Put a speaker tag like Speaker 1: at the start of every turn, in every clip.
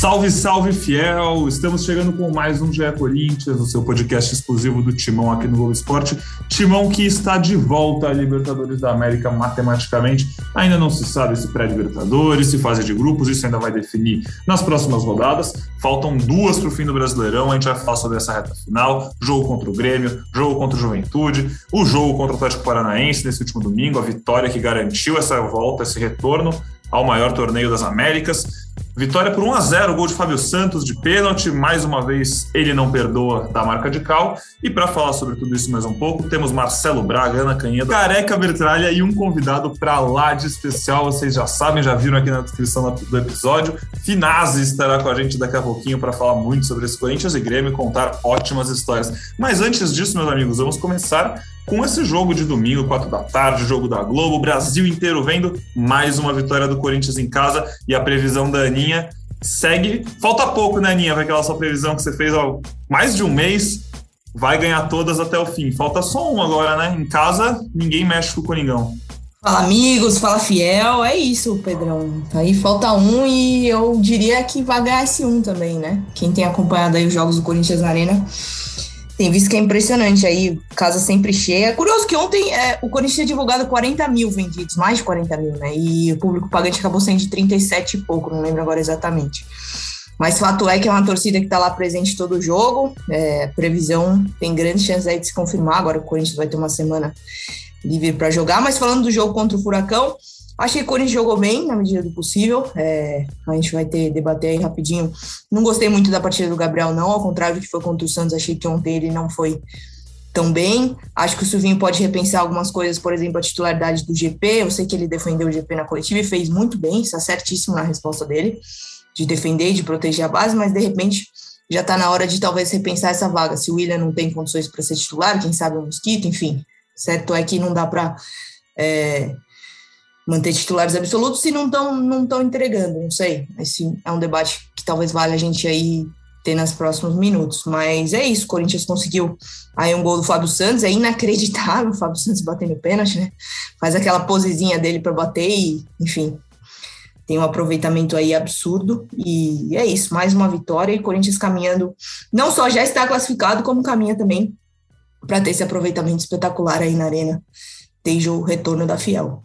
Speaker 1: Salve, salve, fiel! Estamos chegando com mais um GE Corinthians, o seu podcast exclusivo do Timão aqui no Globo Esporte. Timão que está de volta à Libertadores da América matematicamente. Ainda não se sabe se pré-Libertadores, se fase de grupos, isso ainda vai definir nas próximas rodadas. Faltam duas para o fim do Brasileirão, a gente vai falar sobre essa reta final. Jogo contra o Grêmio, jogo contra o Juventude, o jogo contra o Atlético Paranaense nesse último domingo, a vitória que garantiu essa volta, esse retorno ao maior torneio das Américas. Vitória por 1 a 0 gol de Fábio Santos de pênalti. Mais uma vez, ele não perdoa da marca de cal. E para falar sobre tudo isso mais um pouco, temos Marcelo Braga, Ana Canhedo, Careca Bertralha e um convidado para lá de especial. Vocês já sabem, já viram aqui na descrição do episódio. Finazzi estará com a gente daqui a pouquinho para falar muito sobre esse Corinthians e Grêmio e contar ótimas histórias. Mas antes disso, meus amigos, vamos começar com esse jogo de domingo, 4 da tarde, jogo da Globo, Brasil inteiro vendo mais uma vitória do Corinthians em casa e a previsão da Aninha segue. Falta pouco, né, Aninha, para aquela sua previsão que você fez há mais de um mês. Vai ganhar todas até o fim. Falta só um agora, né? Em casa, ninguém mexe com o Coringão.
Speaker 2: Fala amigos, fala fiel, é isso, Pedrão. Aí falta um e eu diria que vai ganhar esse um também, né? Quem tem acompanhado aí os jogos do Corinthians na Arena tem visto que é impressionante aí, casa sempre cheia. Curioso que ontem é, o Corinthians tinha divulgado 40 mil vendidos, mais de 40 mil, né? E o público pagante acabou sendo de 37 e pouco, não lembro agora exatamente. Mas fato é que é uma torcida que está lá presente todo o jogo. É, previsão tem grandes chances aí de se confirmar. Agora o Corinthians vai ter uma semana livre para jogar. Mas falando do jogo contra o Furacão, Achei que o Corinthians jogou bem, na medida do possível. É, a gente vai ter debater aí rapidinho. Não gostei muito da partida do Gabriel, não. Ao contrário do que foi contra o Santos, achei que ontem ele não foi tão bem. Acho que o Silvinho pode repensar algumas coisas, por exemplo, a titularidade do GP. Eu sei que ele defendeu o GP na coletiva e fez muito bem, está certíssimo na resposta dele, de defender, de proteger a base, mas de repente já está na hora de talvez repensar essa vaga. Se o William não tem condições para ser titular, quem sabe o Mosquito, enfim. Certo é que não dá para. É, manter titulares absolutos se não estão não tão entregando, não sei. Esse é um debate que talvez valha a gente aí ter nos próximos minutos. Mas é isso, o Corinthians conseguiu aí um gol do Fábio Santos, é inacreditável o Fábio Santos batendo pênalti, né? Faz aquela posezinha dele para bater e, enfim, tem um aproveitamento aí absurdo. E é isso, mais uma vitória e Corinthians caminhando, não só já está classificado, como caminha também para ter esse aproveitamento espetacular aí na Arena, desde o retorno da Fiel.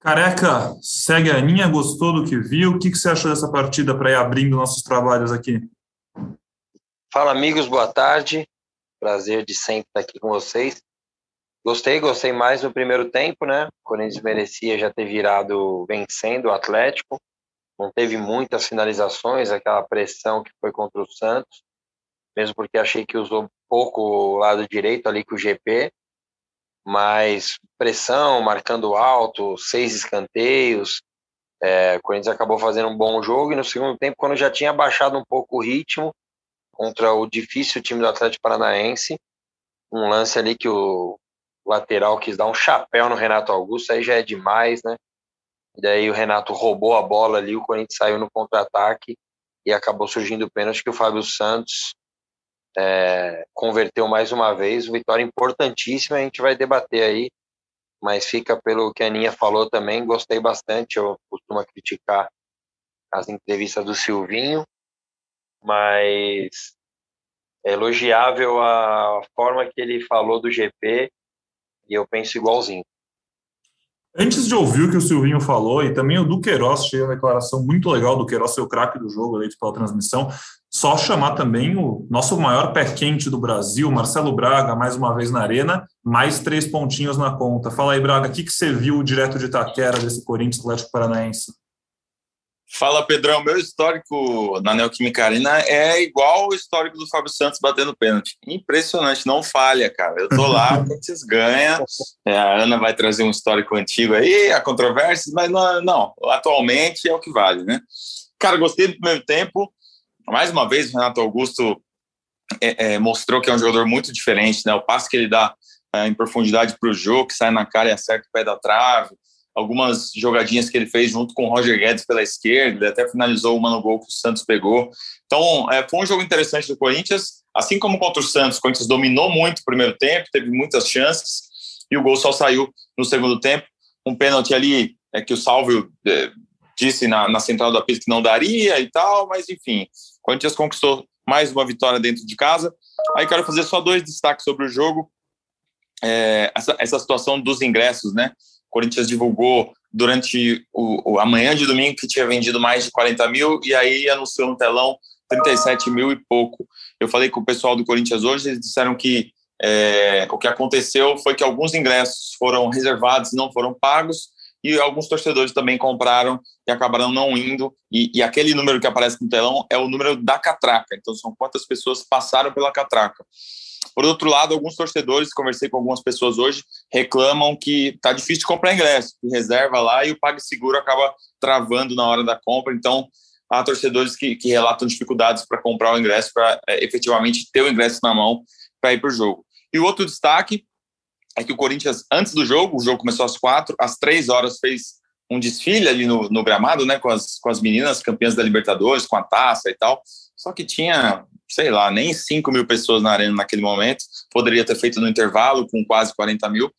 Speaker 1: Careca, segue a Aninha, gostou do que viu? O que, que você achou dessa partida para ir abrindo nossos trabalhos aqui?
Speaker 3: Fala, amigos, boa tarde. Prazer de sempre estar aqui com vocês. Gostei, gostei mais no primeiro tempo, né? O Corinthians merecia já ter virado vencendo o Atlético. Não teve muitas finalizações, aquela pressão que foi contra o Santos, mesmo porque achei que usou pouco o lado direito ali com o GP mas pressão, marcando alto, seis escanteios. É, o Corinthians acabou fazendo um bom jogo e no segundo tempo, quando já tinha baixado um pouco o ritmo contra o difícil time do Atlético Paranaense, um lance ali que o lateral quis dar um chapéu no Renato Augusto, aí já é demais, né? E daí o Renato roubou a bola ali, o Corinthians saiu no contra-ataque e acabou surgindo o pênalti que o Fábio Santos é, converteu mais uma vez, vitória importantíssima, a gente vai debater aí, mas fica pelo que a Aninha falou também, gostei bastante, eu costumo criticar as entrevistas do Silvinho, mas é elogiável a forma que ele falou do GP e eu penso igualzinho.
Speaker 1: Antes de ouvir o que o Silvinho falou, e também o do Queiroz, achei uma declaração muito legal do Queiroz ser o craque do jogo eleito pela transmissão, só chamar também o nosso maior pé quente do Brasil, Marcelo Braga, mais uma vez na arena, mais três pontinhos na conta. Fala aí, Braga, o que, que você viu direto de Itaquera desse Corinthians Atlético Paranaense?
Speaker 4: Fala, Pedrão. Meu histórico na Neoquímica Arena é igual o histórico do Fábio Santos batendo pênalti. Impressionante, não falha, cara. Eu tô lá, o Corinthians ganha. É, a Ana vai trazer um histórico antigo aí, a controvérsia, mas não, não, atualmente é o que vale, né? Cara, gostei do primeiro tempo mais uma vez, o Renato Augusto é, é, mostrou que é um jogador muito diferente, né? O passe que ele dá é, em profundidade para o jogo, que sai na cara e acerta o pé da trave. algumas jogadinhas que ele fez junto com o Roger Guedes pela esquerda, ele até finalizou uma no gol que o Santos pegou. Então, é, foi um jogo interessante do Corinthians, assim como contra o Santos, o Corinthians dominou muito o primeiro tempo, teve muitas chances, e o gol só saiu no segundo tempo. Um pênalti ali é, que o Salvio é, disse na, na central da pista que não daria e tal, mas enfim, Corinthians conquistou mais uma vitória dentro de casa. Aí quero fazer só dois destaques sobre o jogo. É, essa, essa situação dos ingressos, né? O Corinthians divulgou durante o, o, a manhã de domingo que tinha vendido mais de 40 mil e aí anunciou no telão 37 mil e pouco. Eu falei com o pessoal do Corinthians hoje, eles disseram que é, o que aconteceu foi que alguns ingressos foram reservados e não foram pagos, e alguns torcedores também compraram e acabaram não indo. E, e, aquele número que aparece no telão é o número da catraca, então são quantas pessoas passaram pela catraca. Por outro lado, alguns torcedores, conversei com algumas pessoas hoje, reclamam que está difícil de comprar ingresso, que reserva lá e o PagSeguro acaba travando na hora da compra. Então, há torcedores que, que relatam dificuldades para comprar o ingresso, para é, efetivamente ter o ingresso na mão para ir para o jogo. E o outro destaque é que o Corinthians, antes do jogo, o jogo começou às quatro, às três horas fez um desfile ali no, no gramado, né, com as, com as meninas campeãs da Libertadores, com a taça e tal. Só que tinha, sei lá, nem 5 mil pessoas na arena naquele momento. Poderia ter feito no intervalo com quase 40 mil.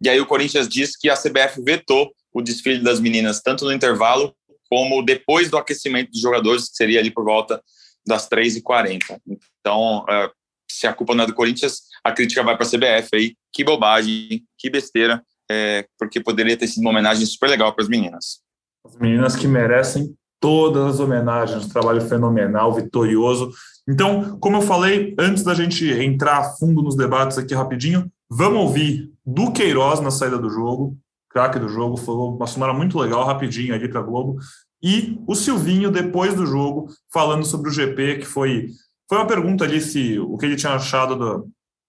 Speaker 4: E aí o Corinthians disse que a CBF vetou o desfile das meninas, tanto no intervalo como depois do aquecimento dos jogadores, que seria ali por volta das 3h40. Então, é, se a culpa não é do Corinthians, a crítica vai para a CBF aí. Que bobagem, que besteira, é, porque poderia ter sido uma homenagem super legal para as meninas.
Speaker 1: As meninas que merecem todas as homenagens, trabalho fenomenal, vitorioso. Então, como eu falei, antes da gente entrar a fundo nos debates aqui rapidinho, vamos ouvir do Queiroz na saída do jogo, craque do jogo, falou uma semana muito legal, rapidinho ali para Globo, e o Silvinho, depois do jogo, falando sobre o GP, que foi foi uma pergunta ali se o que ele tinha achado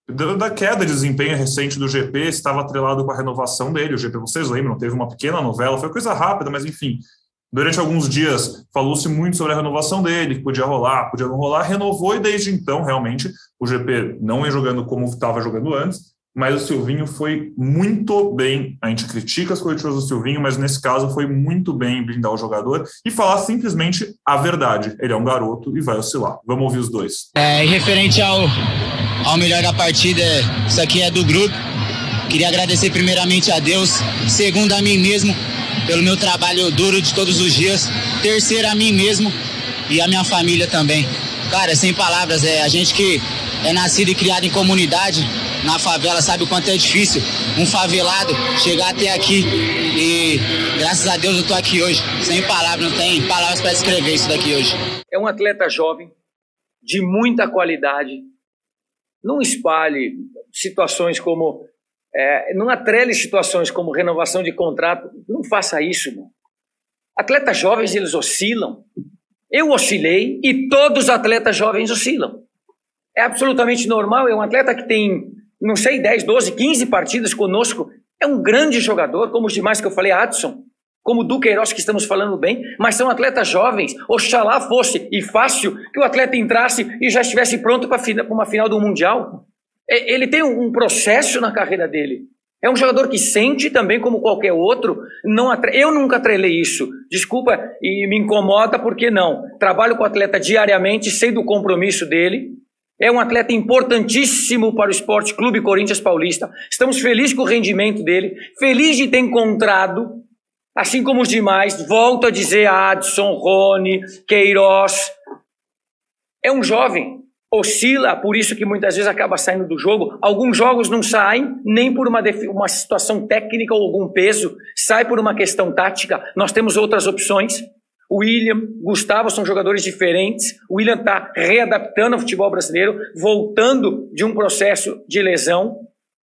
Speaker 1: do, da queda de desempenho recente do GP estava atrelado com a renovação dele. O GP, vocês lembram, teve uma pequena novela, foi coisa rápida, mas enfim. Durante alguns dias falou-se muito sobre a renovação dele, que podia rolar, podia não rolar, renovou e desde então, realmente, o GP não é jogando como estava jogando antes, mas o Silvinho foi muito bem. A gente critica as coletivas do Silvinho, mas nesse caso foi muito bem em blindar o jogador e falar simplesmente a verdade. Ele é um garoto e vai oscilar. Vamos ouvir os dois.
Speaker 5: É, referente ao, ao melhor da partida, isso aqui é do grupo. Queria agradecer primeiramente a Deus, segundo a mim mesmo, pelo meu trabalho duro de todos os dias, terceiro a mim mesmo e a minha família também. Cara, sem palavras, é a gente que é nascido e criado em comunidade, na favela sabe o quanto é difícil um favelado chegar até aqui. E graças a Deus eu tô aqui hoje. Sem palavras, não tem palavras para escrever isso daqui hoje.
Speaker 6: É um atleta jovem, de muita qualidade. Não espalhe situações como. É, não atrele situações como renovação de contrato. Não faça isso, mano. Atletas jovens, eles oscilam. Eu oscilei e todos os atletas jovens oscilam. É absolutamente normal. É um atleta que tem não sei, 10, 12, 15 partidas conosco. É um grande jogador, como os demais que eu falei, Adson, como o Duqueiroz, que estamos falando bem, mas são atletas jovens. Oxalá fosse e fácil que o atleta entrasse e já estivesse pronto para uma final do Mundial. Ele tem um processo na carreira dele. É um jogador que sente também como qualquer outro. Não Eu nunca atrelei isso. Desculpa e me incomoda porque não. Trabalho com o atleta diariamente, sei do compromisso dele. É um atleta importantíssimo para o Esporte Clube Corinthians Paulista. Estamos felizes com o rendimento dele, felizes de ter encontrado, assim como os demais, volto a dizer Adson, Rony, Queiroz. É um jovem, oscila, por isso que muitas vezes acaba saindo do jogo. Alguns jogos não saem nem por uma, uma situação técnica ou algum peso, sai por uma questão tática. Nós temos outras opções. William, Gustavo são jogadores diferentes. O William está readaptando ao futebol brasileiro, voltando de um processo de lesão.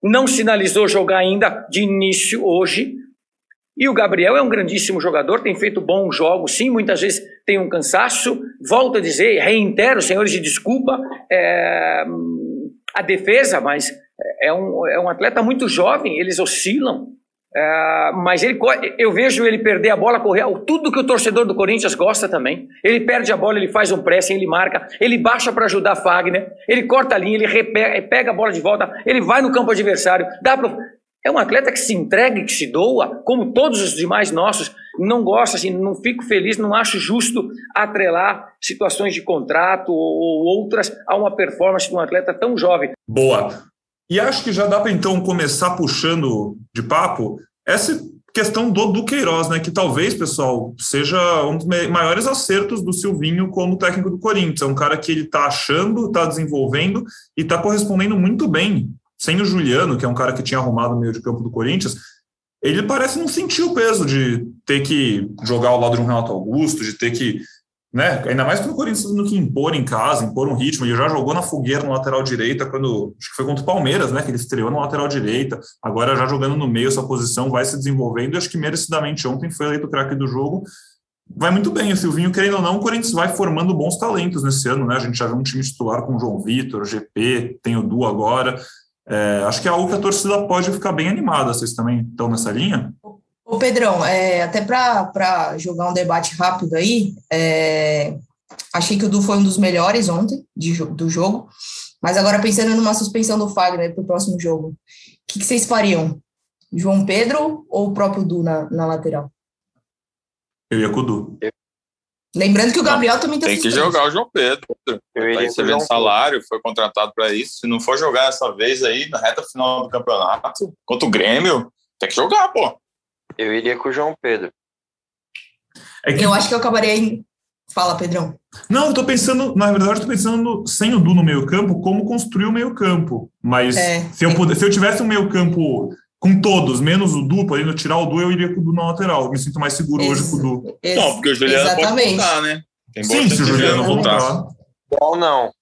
Speaker 6: Não sinalizou jogar ainda de início hoje. E o Gabriel é um grandíssimo jogador, tem feito bons jogos, sim, muitas vezes tem um cansaço. Volto a dizer, reitero, senhores, de desculpa, é, a defesa, mas é um, é um atleta muito jovem, eles oscilam. É, mas ele, eu vejo ele perder a bola, correr, tudo que o torcedor do Corinthians gosta também. Ele perde a bola, ele faz um pressing, ele marca, ele baixa para ajudar Fagner, ele corta a linha, ele repega, pega a bola de volta, ele vai no campo adversário, dá pro... É um atleta que se entrega, que se doa, como todos os demais nossos. Não gosto, assim, não fico feliz, não acho justo atrelar situações de contrato ou outras a uma performance de um atleta tão jovem.
Speaker 1: Boa. E acho que já dá para então começar puxando de papo essa questão do, do Queiroz, né? Que talvez, pessoal, seja um dos maiores acertos do Silvinho como técnico do Corinthians. É um cara que ele está achando, está desenvolvendo e está correspondendo muito bem. Sem o Juliano, que é um cara que tinha arrumado o meio de campo do Corinthians, ele parece não sentir o peso de ter que jogar ao lado de um Renato Augusto, de ter que né? Ainda mais quando o Corinthians tendo que impor em casa, impor um ritmo. Ele já jogou na fogueira no lateral direita, quando acho que foi contra o Palmeiras, né? Que ele estreou no lateral direita, agora já jogando no meio, essa posição vai se desenvolvendo. Acho que merecidamente ontem foi eleito o craque do jogo. Vai muito bem, o Silvinho, querendo ou não, o Corinthians vai formando bons talentos nesse ano, né? A gente já viu um time titular com o João Vitor, GP, tem o Du agora. É, acho que é algo que a torcida pode ficar bem animada. Vocês também estão nessa linha?
Speaker 2: Ô Pedrão, é, até para jogar um debate rápido aí, é, achei que o Du foi um dos melhores ontem de, do jogo, mas agora pensando numa suspensão do Fagner para o próximo jogo, o que, que, vocês fariam? João Pedro ou o próprio Du na, na lateral?
Speaker 1: Eu ia com o Du.
Speaker 2: Lembrando que o Gabriel
Speaker 4: não,
Speaker 2: também tá
Speaker 4: Tem que jogar o João Pedro. Eu tá recebendo salário, foi contratado para isso. Se não for jogar essa vez aí, na reta final do campeonato, contra o Grêmio, tem que jogar, pô.
Speaker 3: Eu iria com o João Pedro.
Speaker 2: É que... Eu acho que eu acabaria em. Fala, Pedrão.
Speaker 1: Não, eu tô pensando, na verdade, eu tô pensando sem o Du no meio campo, como construir o meio campo. Mas é, se, eu puder, se eu tivesse um meio campo com todos, menos o Du, podendo tirar o Du, eu iria com o Du na lateral. Eu me sinto mais seguro Ex hoje com o Du.
Speaker 4: Não, porque o Juliano Exatamente. pode voltar, né?
Speaker 1: Tem Sim, se o Juliano voltar.
Speaker 3: Ou não.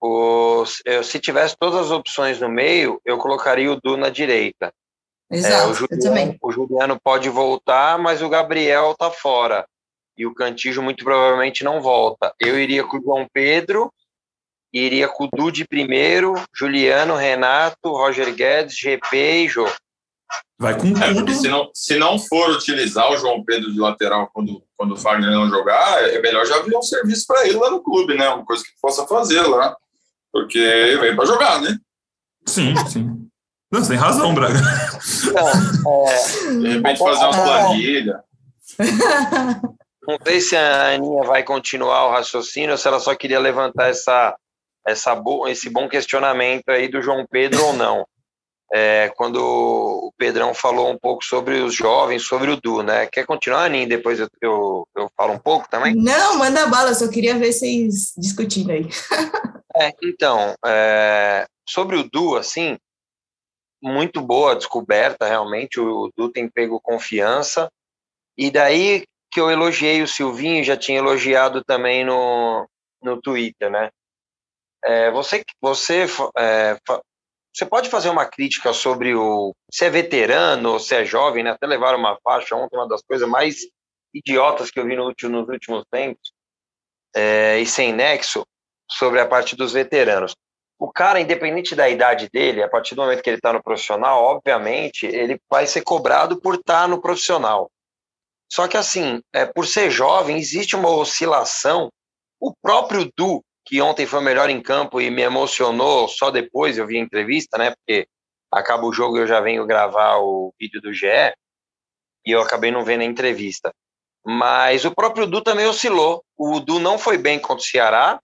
Speaker 3: O, eu, se tivesse todas as opções no meio, eu colocaria o Du na direita.
Speaker 2: Exato, é, o, Juliano,
Speaker 3: o Juliano pode voltar, mas o Gabriel tá fora. E o Cantijo muito provavelmente não volta. Eu iria com o João Pedro, iria com o Dude primeiro, Juliano, Renato, Roger Guedes, GP e Jô.
Speaker 1: Vai com
Speaker 4: é,
Speaker 1: tudo.
Speaker 4: se, não, se não for utilizar o João Pedro de lateral quando, quando o Fagner não jogar, é melhor já abrir um serviço para ele lá no clube, né? Uma coisa que possa fazer lá. Porque ele vem para jogar, né?
Speaker 1: Sim, sim. Não, você tem razão, Braga.
Speaker 4: Não, é, de repente fazer umas planilhas.
Speaker 3: Não sei se a Aninha vai continuar o raciocínio ou se ela só queria levantar essa, essa bo esse bom questionamento aí do João Pedro ou não. É, quando o Pedrão falou um pouco sobre os jovens, sobre o Du, né? Quer continuar, Aninha? Depois eu, eu, eu falo um pouco também?
Speaker 2: Não, manda bala, só queria ver vocês discutindo aí.
Speaker 3: é, então, é, sobre o Du, assim, muito boa descoberta, realmente. O Du tem pego confiança. E daí que eu elogiei o Silvinho, já tinha elogiado também no, no Twitter, né? É, você, você, é, você pode fazer uma crítica sobre o se é veterano se é jovem, né? Até levaram uma faixa ontem, uma das coisas mais idiotas que eu vi no último, nos últimos tempos, é, e sem nexo, sobre a parte dos veteranos o cara, independente da idade dele, a partir do momento que ele está no profissional, obviamente, ele vai ser cobrado por estar tá no profissional. Só que, assim, é, por ser jovem, existe uma oscilação. O próprio Du, que ontem foi o melhor em campo e me emocionou só depois, eu vi a entrevista, né? Porque acaba o jogo e eu já venho gravar o vídeo do GE, e eu acabei não vendo a entrevista. Mas o próprio Du também oscilou. O Du não foi bem contra o Ceará,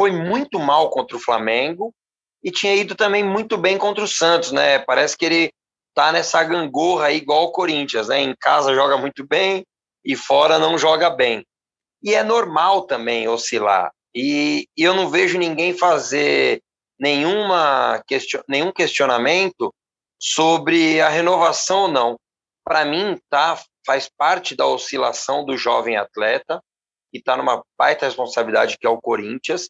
Speaker 3: foi muito mal contra o Flamengo e tinha ido também muito bem contra o Santos, né? Parece que ele tá nessa gangorra aí igual o Corinthians, né? Em casa joga muito bem e fora não joga bem. E é normal também oscilar. E, e eu não vejo ninguém fazer nenhuma question, nenhum questionamento sobre a renovação ou não. Para mim, tá, faz parte da oscilação do jovem atleta e está numa baita responsabilidade que é o Corinthians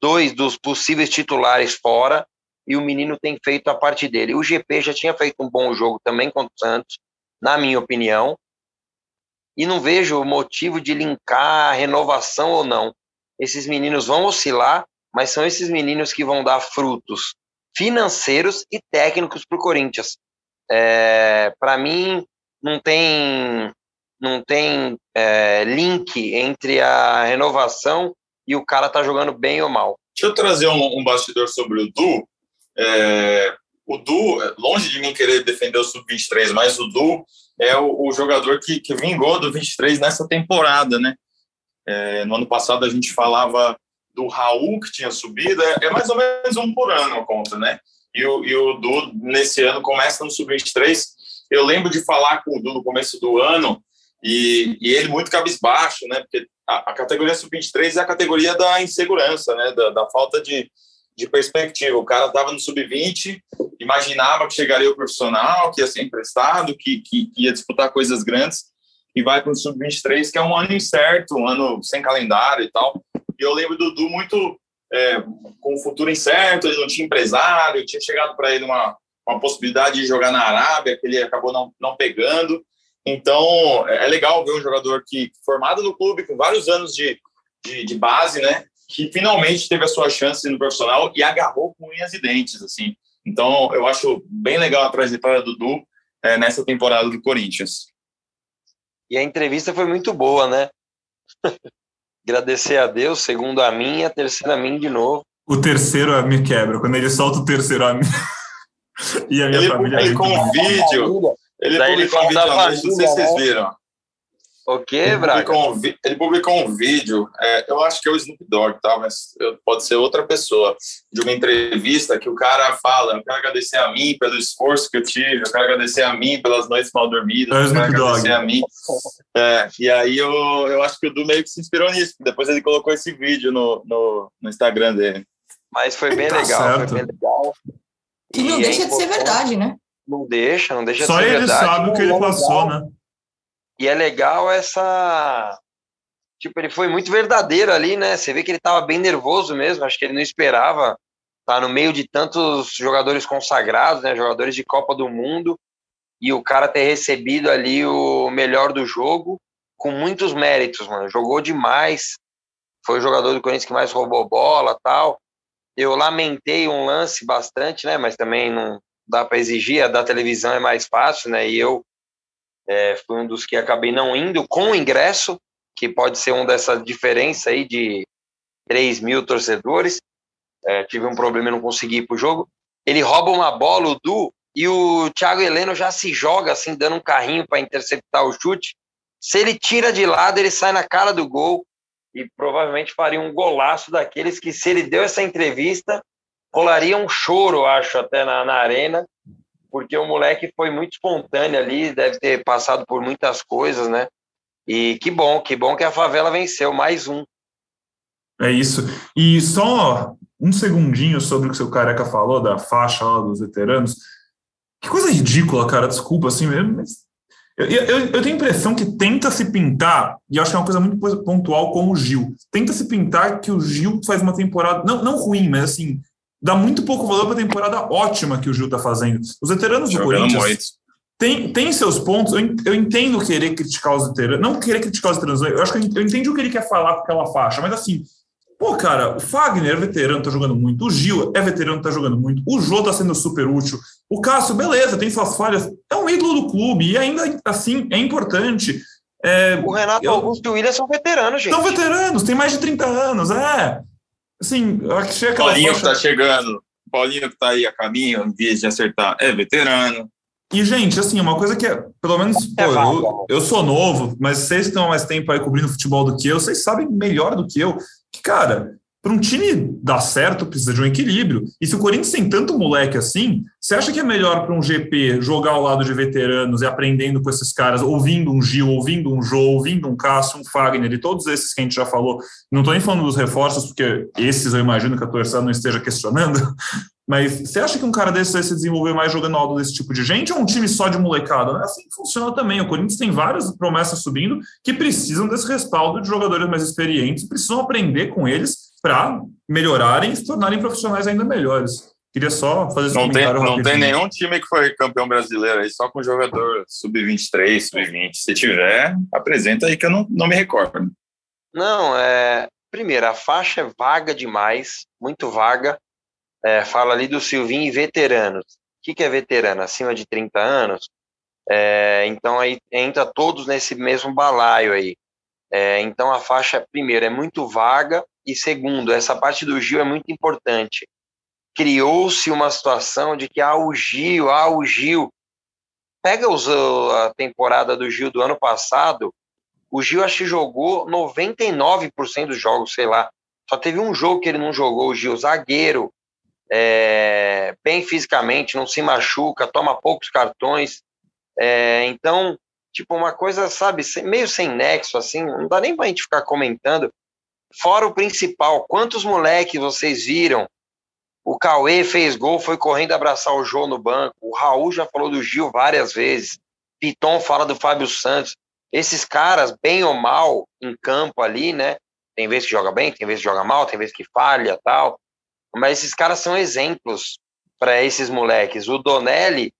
Speaker 3: dois dos possíveis titulares fora e o menino tem feito a parte dele. O GP já tinha feito um bom jogo também contra o Santos, na minha opinião, e não vejo motivo de linkar renovação ou não. Esses meninos vão oscilar, mas são esses meninos que vão dar frutos financeiros e técnicos para o Corinthians. É, para mim, não tem, não tem é, link entre a renovação e o cara tá jogando bem ou mal.
Speaker 4: Deixa eu trazer um, um bastidor sobre o Du. É, o Du, longe de mim querer defender o Sub-23, mas o Du é o, o, jogador que, que vingou do 23 nessa temporada, né? É, no ano passado a gente falava do Raul, que tinha subido, é, é mais ou menos um por ano a conta, né? E o, e o Du, nesse ano, começa no Sub-23. Eu lembro de falar com o Du no começo do ano, e, e ele muito cabisbaixo, né? Porque a, a categoria Sub-23 é a categoria da insegurança, né? Da, da falta de, de perspectiva. O cara estava no sub-20, imaginava que chegaria o profissional, que ia ser emprestado, que, que, que ia disputar coisas grandes, e vai para o sub-23, que é um ano incerto, um ano sem calendário e tal. E eu lembro do Dudu muito é, com o futuro incerto, ele não tinha empresário, tinha chegado para ele uma, uma possibilidade de jogar na Arábia, que ele acabou não, não pegando. Então, é, é legal ver um jogador que formado no clube, com vários anos de, de, de base, né? que finalmente teve a sua chance no profissional e agarrou com unhas e dentes, assim. Então, eu acho bem legal a trajetória do Dudu é, nessa temporada do Corinthians.
Speaker 3: E a entrevista foi muito boa, né? Agradecer a Deus, segundo a mim, a terceira a mim de novo.
Speaker 1: O terceiro me quebra, quando ele solta o terceiro a mim.
Speaker 4: e a minha ele família. Publicou um vídeo. Ele publicou um vídeo, não sei se vocês viram.
Speaker 3: O quê, Braga?
Speaker 4: Publicou ele publicou um vídeo, é, eu acho que é o Snoop Dogg, tá? mas pode ser outra pessoa, de uma entrevista que o cara fala: Eu quero agradecer a mim pelo esforço que eu tive, eu quero agradecer a mim pelas noites mal dormidas, é eu quero agradecer Dogg. a mim. É, e aí eu, eu acho que o Du meio que se inspirou nisso, depois ele colocou esse vídeo no, no, no Instagram dele.
Speaker 3: Mas foi bem tá legal, certo. foi bem legal.
Speaker 2: E não e deixa de ser verdade, né?
Speaker 3: Não deixa, não deixa
Speaker 1: Só
Speaker 3: ser
Speaker 1: verdade. Ele sabe o que ele passou, né?
Speaker 3: E é legal essa. Tipo, ele foi muito verdadeiro ali, né? Você vê que ele estava bem nervoso mesmo. Acho que ele não esperava estar tá no meio de tantos jogadores consagrados, né? Jogadores de Copa do Mundo. E o cara ter recebido ali o melhor do jogo com muitos méritos, mano. Jogou demais. Foi o jogador do Corinthians que mais roubou bola tal. Eu lamentei um lance bastante, né? Mas também não dá para exigir. A da televisão é mais fácil, né? E eu é, fui um dos que acabei não indo com o ingresso, que pode ser uma dessa diferença aí de 3 mil torcedores. É, tive um problema e não consegui ir pro jogo. Ele rouba uma bola, o Du, e o Thiago Heleno já se joga assim, dando um carrinho para interceptar o chute. Se ele tira de lado, ele sai na cara do gol e provavelmente faria um golaço daqueles que, se ele deu essa entrevista, rolaria um choro, acho, até na, na arena porque o moleque foi muito espontâneo ali, deve ter passado por muitas coisas, né? E que bom, que bom que a favela venceu, mais um.
Speaker 1: É isso. E só um segundinho sobre o que o seu careca falou da faixa lá dos veteranos. Que coisa ridícula, cara, desculpa, assim mesmo, mas eu, eu, eu, tenho a impressão que tenta se pintar, e acho que é uma coisa muito pontual com o Gil. Tenta se pintar que o Gil faz uma temporada, não, não ruim, mas assim, dá muito pouco valor para a temporada ótima que o Gil está fazendo. Os veteranos do Corinthians têm tem seus pontos. Eu, eu entendo querer criticar os veteranos, não querer criticar os veteranos. Eu acho que eu, eu entendi o que ele quer falar com aquela faixa, mas assim, pô, cara, o Fagner é veterano, tá jogando muito. O Gil é veterano, tá jogando muito. O Jô tá sendo super útil. O Cássio, beleza, tem suas falhas. É um ídolo do clube e ainda assim é importante. É,
Speaker 3: o Renato eu, Augusto e o William são veteranos, gente.
Speaker 1: São veteranos, tem mais de 30 anos, é. Assim, achei aquela
Speaker 4: Paulinho faixa... que tá chegando, Paulinho que tá aí a caminho, em vez de acertar, é veterano.
Speaker 1: E, gente, assim, uma coisa que é, pelo menos, é pô, eu, eu, sou novo, mas vocês estão mais tempo aí cobrindo futebol do que eu, vocês sabem melhor do que eu, que, cara, para um time dar certo, precisa de um equilíbrio. E se o Corinthians tem tanto moleque assim, você acha que é melhor para um GP jogar ao lado de veteranos e aprendendo com esses caras, ouvindo um Gil, ouvindo um Jô, ouvindo um Cássio, um Fagner e todos esses que a gente já falou? Não estou nem falando dos reforços, porque esses eu imagino que a torcida não esteja questionando. Mas você acha que um cara desse vai se desenvolver mais jogando ao lado desse tipo de gente ou um time só de molecada? É assim funciona também. O Corinthians tem várias promessas subindo que precisam desse respaldo de jogadores mais experientes, precisam aprender com eles para melhorarem e se tornarem profissionais ainda melhores. Queria só fazer esse
Speaker 4: não comentário tem, Não tem nenhum time que foi campeão brasileiro aí, só com jogador sub-23, sub-20. Se tiver, apresenta aí que eu não, não me recordo.
Speaker 3: Não, é... Primeiro, a faixa é vaga demais, muito vaga. É, fala ali do Silvinho e veteranos. O que, que é veterano? Acima de 30 anos? É, então aí entra todos nesse mesmo balaio aí. É, então a faixa, primeiro, é muito vaga e segundo, essa parte do Gil é muito importante. criou-se uma situação de que ah, o Gil, ah, o Gil. Pega os, a temporada do Gil do ano passado, o Gil acho que jogou 99% dos jogos, sei lá. Só teve um jogo que ele não jogou, o Gil, zagueiro, é, bem fisicamente, não se machuca, toma poucos cartões. É, então, tipo, uma coisa, sabe, meio sem nexo, assim, não dá nem pra gente ficar comentando. Fora o principal, quantos moleques vocês viram o Cauê fez gol, foi correndo abraçar o João no banco. O Raul já falou do Gil várias vezes. Piton fala do Fábio Santos. Esses caras, bem ou mal, em campo ali, né? Tem vezes que joga bem, tem vezes que joga mal, tem vezes que falha tal. Mas esses caras são exemplos para esses moleques. O Donelli,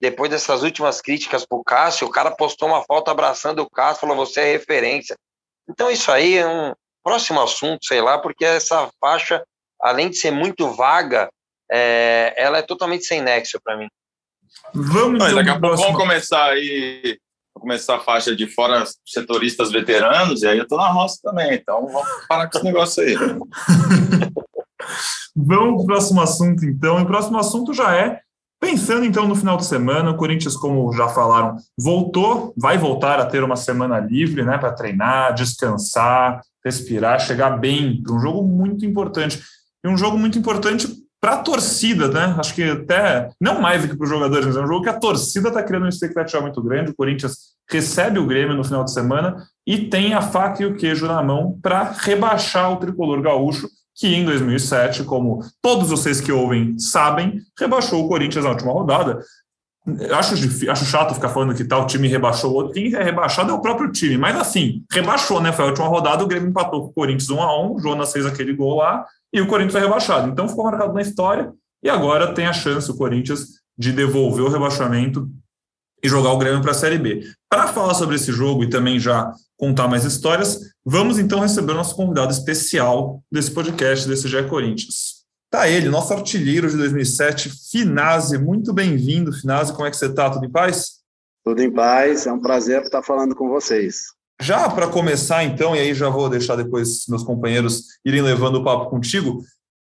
Speaker 3: depois dessas últimas críticas pro Cássio, o cara postou uma foto abraçando o Cássio, falou: você é referência. Então, isso aí é um próximo assunto, sei lá, porque essa faixa além de ser muito vaga, é, ela é totalmente sem nexo para mim.
Speaker 4: Vamos, daqui a pouco vamos começar aí, começar a faixa de fora setoristas veteranos, e aí eu tô na roça também, então vamos parar com esse negócio aí.
Speaker 1: vamos para o próximo assunto, então. E o próximo assunto já é Pensando então no final de semana, o Corinthians, como já falaram, voltou, vai voltar a ter uma semana livre, né, para treinar, descansar, respirar, chegar bem para um jogo muito importante. E um jogo muito importante para a torcida, né? Acho que até, não mais do que para os jogadores, mas é um jogo que a torcida está criando uma expectativa muito grande. O Corinthians recebe o Grêmio no final de semana e tem a faca e o queijo na mão para rebaixar o tricolor gaúcho, que em 2007, como todos vocês que ouvem sabem, rebaixou o Corinthians na última rodada. Acho, acho chato ficar falando que tal time rebaixou o outro. Quem é rebaixado é o próprio time. Mas assim, rebaixou, né? Foi a última rodada, o Grêmio empatou com o Corinthians 1 a 1 o Jonas fez aquele gol lá e o Corinthians foi rebaixado. Então ficou marcado na história e agora tem a chance o Corinthians de devolver o rebaixamento e jogar o Grêmio para a Série B. Para falar sobre esse jogo e também já contar mais histórias, vamos então receber o nosso convidado especial desse podcast, desse GE Corinthians. Tá ele, nosso artilheiro de 2007, Finazzi. Muito bem-vindo, Finazzi. Como é que você está? Tudo em paz?
Speaker 7: Tudo em paz. É um prazer estar falando com vocês.
Speaker 1: Já para começar, então, e aí já vou deixar depois meus companheiros irem levando o papo contigo,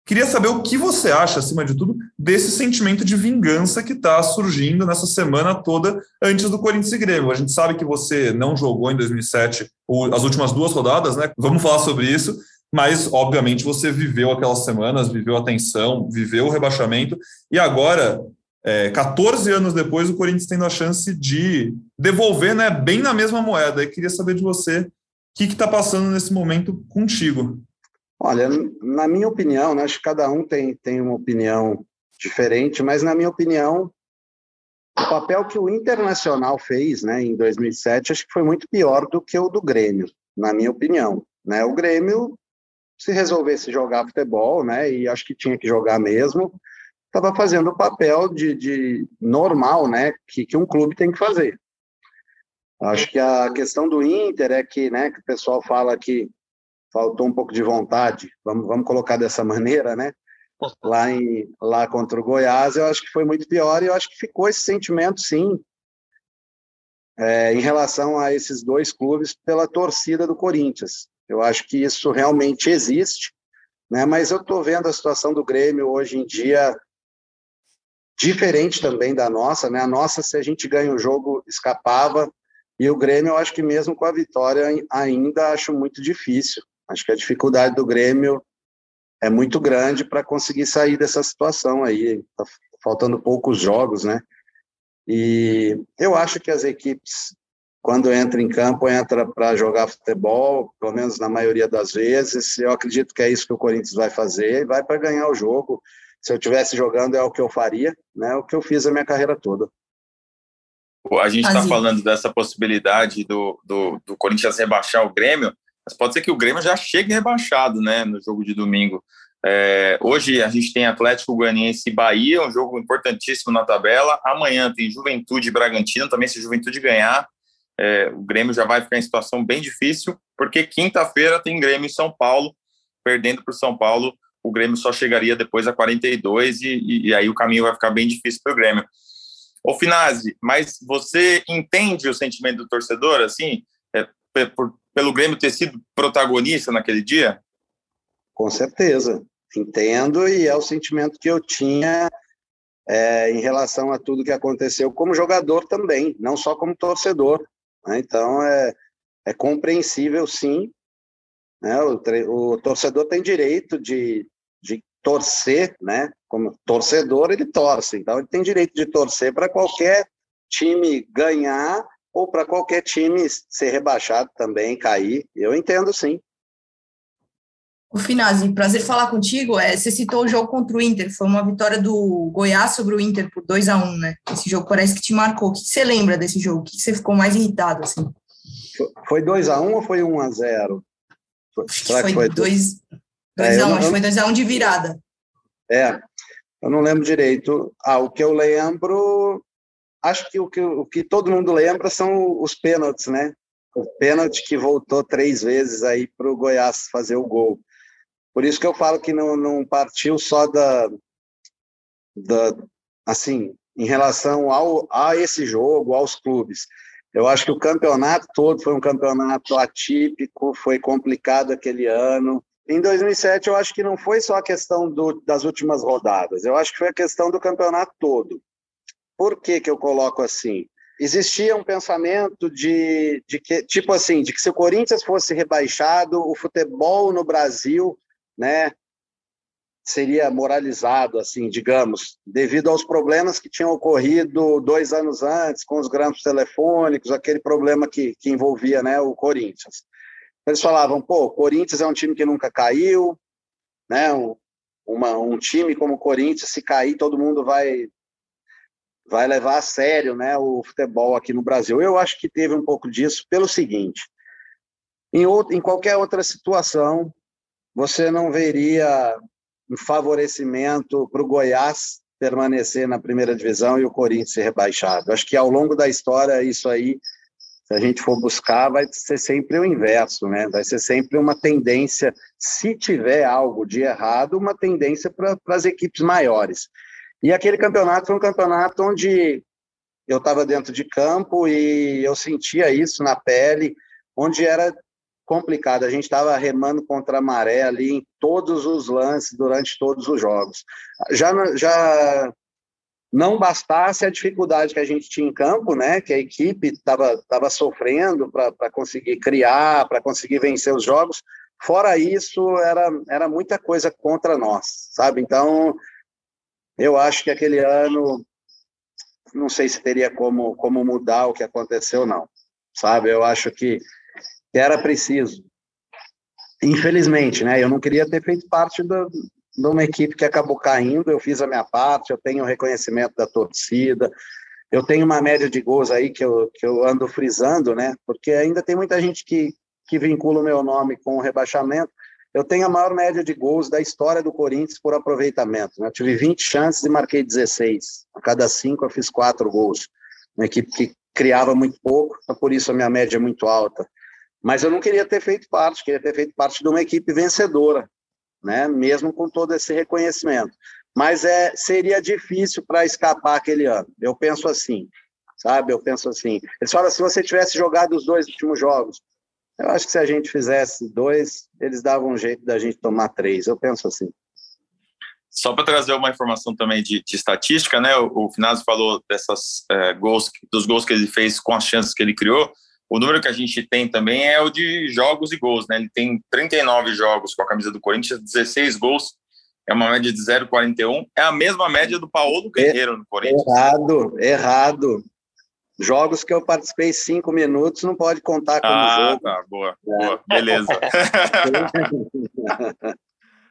Speaker 1: queria saber o que você acha, acima de tudo, desse sentimento de vingança que está surgindo nessa semana toda antes do Corinthians e Grêmio. A gente sabe que você não jogou em 2007 as últimas duas rodadas, né? Vamos falar sobre isso. Mas, obviamente, você viveu aquelas semanas, viveu a tensão, viveu o rebaixamento, e agora é, 14 anos depois, o Corinthians tendo a chance de devolver né, bem na mesma moeda. E queria saber de você o que está passando nesse momento contigo.
Speaker 7: Olha, na minha opinião, né, acho que cada um tem, tem uma opinião diferente, mas na minha opinião, o papel que o Internacional fez né, em 2007 acho que foi muito pior do que o do Grêmio, na minha opinião. Né? O Grêmio, se resolvesse jogar futebol, né, e acho que tinha que jogar mesmo, estava fazendo o papel de, de normal, né, que, que um clube tem que fazer. Acho que a questão do Inter é que, né, que o pessoal fala que faltou um pouco de vontade, vamos, vamos colocar dessa maneira, né? Lá, em, lá contra o Goiás, eu acho que foi muito pior e eu acho que ficou esse sentimento, sim, é, em relação a esses dois clubes pela torcida do Corinthians. Eu acho que isso realmente existe, né? Mas eu estou vendo a situação do Grêmio hoje em dia diferente também da nossa, né? A nossa, se a gente ganha o jogo, escapava. E o Grêmio, eu acho que mesmo com a vitória, ainda acho muito difícil. Acho que a dificuldade do Grêmio é muito grande para conseguir sair dessa situação aí. Tá faltando poucos jogos, né? E eu acho que as equipes, quando entram em campo, entram para jogar futebol, pelo menos na maioria das vezes. Eu acredito que é isso que o Corinthians vai fazer, vai para ganhar o jogo se eu tivesse jogando é o que eu faria, né? O que eu fiz a minha carreira toda.
Speaker 4: A gente está falando dessa possibilidade do, do, do, Corinthians rebaixar o Grêmio, mas pode ser que o Grêmio já chegue rebaixado, né? No jogo de domingo. É, hoje a gente tem Atlético Goianiense e Bahia, um jogo importantíssimo na tabela. Amanhã tem Juventude e Bragantino, também se Juventude ganhar, é, o Grêmio já vai ficar em situação bem difícil, porque quinta-feira tem Grêmio em São Paulo, perdendo para o São Paulo o Grêmio só chegaria depois a 42 e, e, e aí o caminho vai ficar bem difícil para o Grêmio. Ô Finazzi, mas você entende o sentimento do torcedor, assim, é, por, pelo Grêmio ter sido protagonista naquele dia?
Speaker 7: Com certeza, entendo e é o sentimento que eu tinha é, em relação a tudo que aconteceu como jogador também, não só como torcedor. Né? Então é, é compreensível, sim. Né? O, o, torcedor tem direito de, de torcer, né? Como torcedor ele torce, então ele tem direito de torcer para qualquer time ganhar ou para qualquer time ser rebaixado também, cair. Eu entendo, sim.
Speaker 2: O Finazzi, prazer falar contigo. É, você citou o jogo contra o Inter, foi uma vitória do Goiás sobre o Inter por 2 a 1 né? Esse jogo parece que te marcou. O que você lembra desse jogo? O que você ficou mais irritado, assim?
Speaker 7: Foi 2 a 1 ou foi 1 a 0
Speaker 2: Será que foi 2 é, a 1 acho que foi 2 a 1 de virada.
Speaker 7: É, eu não lembro direito. Ah, o que eu lembro, acho que o que, o que todo mundo lembra são os pênaltis, né? O pênalti que voltou três vezes aí para o Goiás fazer o gol. Por isso que eu falo que não, não partiu só da, da, assim, em relação ao, a esse jogo, aos clubes. Eu acho que o campeonato todo foi um campeonato atípico, foi complicado aquele ano. Em 2007, eu acho que não foi só a questão do, das últimas rodadas, eu acho que foi a questão do campeonato todo. Por que, que eu coloco assim? Existia um pensamento de, de que, tipo assim, de que se o Corinthians fosse rebaixado, o futebol no Brasil né, seria moralizado, assim, digamos, devido aos problemas que tinham ocorrido dois anos antes com os grampos telefônicos, aquele problema que, que envolvia né, o Corinthians. Eles falavam, pô, o Corinthians é um time que nunca caiu, né, um, uma, um time como o Corinthians, se cair, todo mundo vai vai levar a sério né, o futebol aqui no Brasil. Eu acho que teve um pouco disso pelo seguinte, em, outro, em qualquer outra situação, você não veria um favorecimento para o Goiás permanecer na primeira divisão e o Corinthians ser rebaixado. Acho que ao longo da história, isso aí, se a gente for buscar, vai ser sempre o inverso, né? Vai ser sempre uma tendência, se tiver algo de errado, uma tendência para as equipes maiores. E aquele campeonato foi um campeonato onde eu estava dentro de campo e eu sentia isso na pele, onde era complicado. A gente estava remando contra a maré ali em todos os lances durante todos os jogos. Já, já não bastasse a dificuldade que a gente tinha em campo, né? Que a equipe estava tava sofrendo para conseguir criar, para conseguir vencer os jogos. Fora isso, era, era muita coisa contra nós, sabe? Então, eu acho que aquele ano, não sei se teria como, como mudar o que aconteceu, não, sabe? Eu acho que que era preciso. Infelizmente, né? Eu não queria ter feito parte do, de uma equipe que acabou caindo. Eu fiz a minha parte, eu tenho o reconhecimento da torcida, eu tenho uma média de gols aí que eu, que eu ando frisando, né? Porque ainda tem muita gente que, que vincula o meu nome com o rebaixamento. Eu tenho a maior média de gols da história do Corinthians por aproveitamento. Né? Eu tive 20 chances e marquei 16. A cada cinco eu fiz quatro gols. Uma equipe que criava muito pouco, então por isso a minha média é muito alta. Mas eu não queria ter feito parte, queria ter feito parte de uma equipe vencedora, né? mesmo com todo esse reconhecimento. Mas é, seria difícil para escapar aquele ano. Eu penso assim, sabe? Eu penso assim. Eles falam, se você tivesse jogado os dois últimos jogos, eu acho que se a gente fizesse dois, eles davam um jeito da gente tomar três. Eu penso assim.
Speaker 4: Só para trazer uma informação também de, de estatística, né? O, o Finazzi falou dessas é, gols, dos gols que ele fez com as chances que ele criou. O número que a gente tem também é o de jogos e gols, né? Ele tem 39 jogos com a camisa do Corinthians, 16 gols, é uma média de 0,41. É a mesma média do Paulo Guerreiro no Corinthians.
Speaker 7: Errado, errado. Jogos que eu participei cinco minutos não pode contar como ah, jogo.
Speaker 4: Ah, tá, boa, boa, beleza.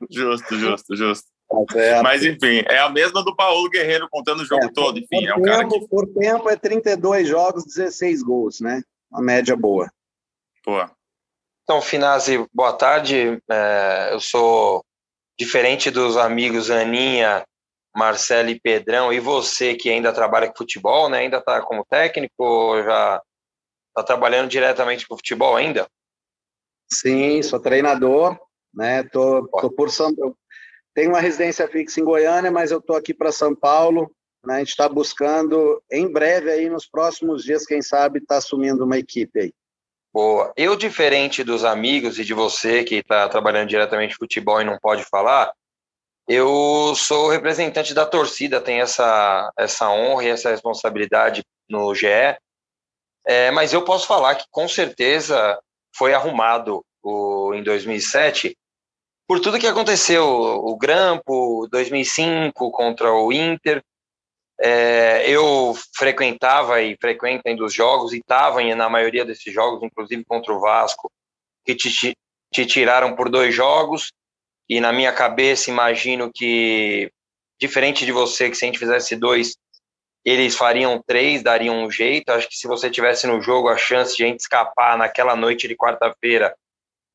Speaker 4: justo, justo, justo. Tá Mas enfim, é a mesma do Paulo Guerreiro contando o jogo é, todo. Enfim, é um
Speaker 7: tempo,
Speaker 4: cara que.
Speaker 7: Por tempo é 32 jogos, 16 gols, né? Uma média boa.
Speaker 4: Boa.
Speaker 3: Então, Finazzi, boa tarde. É, eu sou diferente dos amigos Aninha, Marcelo e Pedrão, e você que ainda trabalha com futebol, né? Ainda está como técnico já está trabalhando diretamente com futebol ainda?
Speaker 7: Sim, sou treinador, né? Tô, tô por São tenho uma residência fixa em Goiânia, mas eu tô aqui para São Paulo né? A gente está buscando, em breve, aí nos próximos dias, quem sabe, está assumindo uma equipe aí.
Speaker 3: Boa. Eu, diferente dos amigos e de você que está trabalhando diretamente futebol e não pode falar, Eu sou representante da torcida, tenho essa, essa honra e essa responsabilidade no GE, é, mas eu posso falar que com certeza foi arrumado o, em 2007 por tudo que aconteceu, o Grampo, 2005 contra o Inter, é, eu frequentava e frequento ainda os jogos e estava na maioria desses jogos, inclusive contra o Vasco, que te, te tiraram por dois jogos, e na minha cabeça imagino que, diferente de você, que se a gente fizesse dois, eles fariam três, dariam um jeito. Acho que se você tivesse no jogo a chance de a gente escapar naquela noite de quarta-feira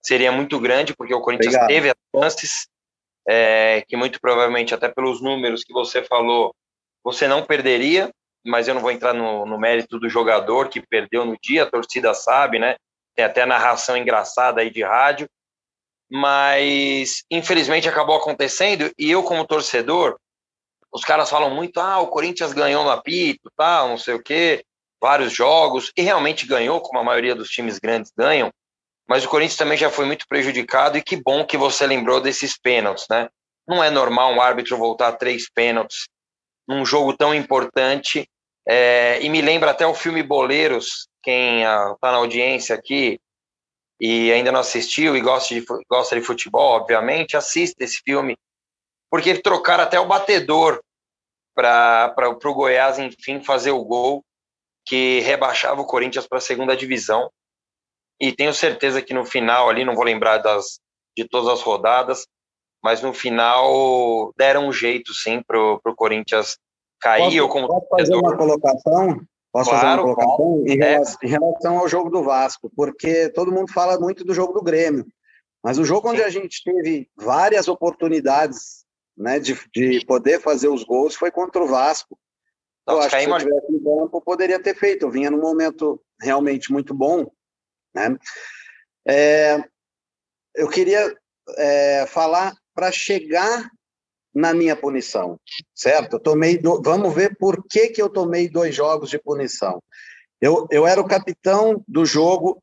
Speaker 3: seria muito grande, porque o Corinthians Obrigado. teve as chances, é, que muito provavelmente, até pelos números que você falou, você não perderia, mas eu não vou entrar no, no mérito do jogador que perdeu no dia, a torcida sabe, né? Tem até narração engraçada aí de rádio, mas infelizmente acabou acontecendo e eu como torcedor, os caras falam muito, ah, o Corinthians ganhou no apito, tal, não sei o quê, vários jogos, e realmente ganhou, como a maioria dos times grandes ganham, mas o Corinthians também já foi muito prejudicado e que bom que você lembrou desses pênaltis, né? Não é normal um árbitro voltar três pênaltis num jogo tão importante. É, e me lembra até o filme Boleiros, quem está ah, na audiência aqui e ainda não assistiu e gosta de, gosta de futebol, obviamente, assista esse filme, porque trocaram até o batedor para o Goiás, enfim, fazer o gol que rebaixava o Corinthians para a segunda divisão e tenho certeza que no final ali, não vou lembrar das, de todas as rodadas, mas no final deram um jeito sim para o Corinthians cair.
Speaker 7: Posso, como posso fazer uma colocação? Posso claro, fazer uma colocação em, relação, em, relação, ao jogo do Vasco, porque todo mundo fala muito do jogo do Grêmio, mas o jogo sim. onde a gente teve várias oportunidades né, de, de poder fazer os gols foi contra o Vasco. eu acho que se eu tivesse em campo, poderia ter feito. Eu vinha num momento realmente muito bom, né? É, eu queria é, falar para chegar na minha punição, certo? Eu tomei, do... vamos ver por que, que eu tomei dois jogos de punição. Eu, eu era o capitão do jogo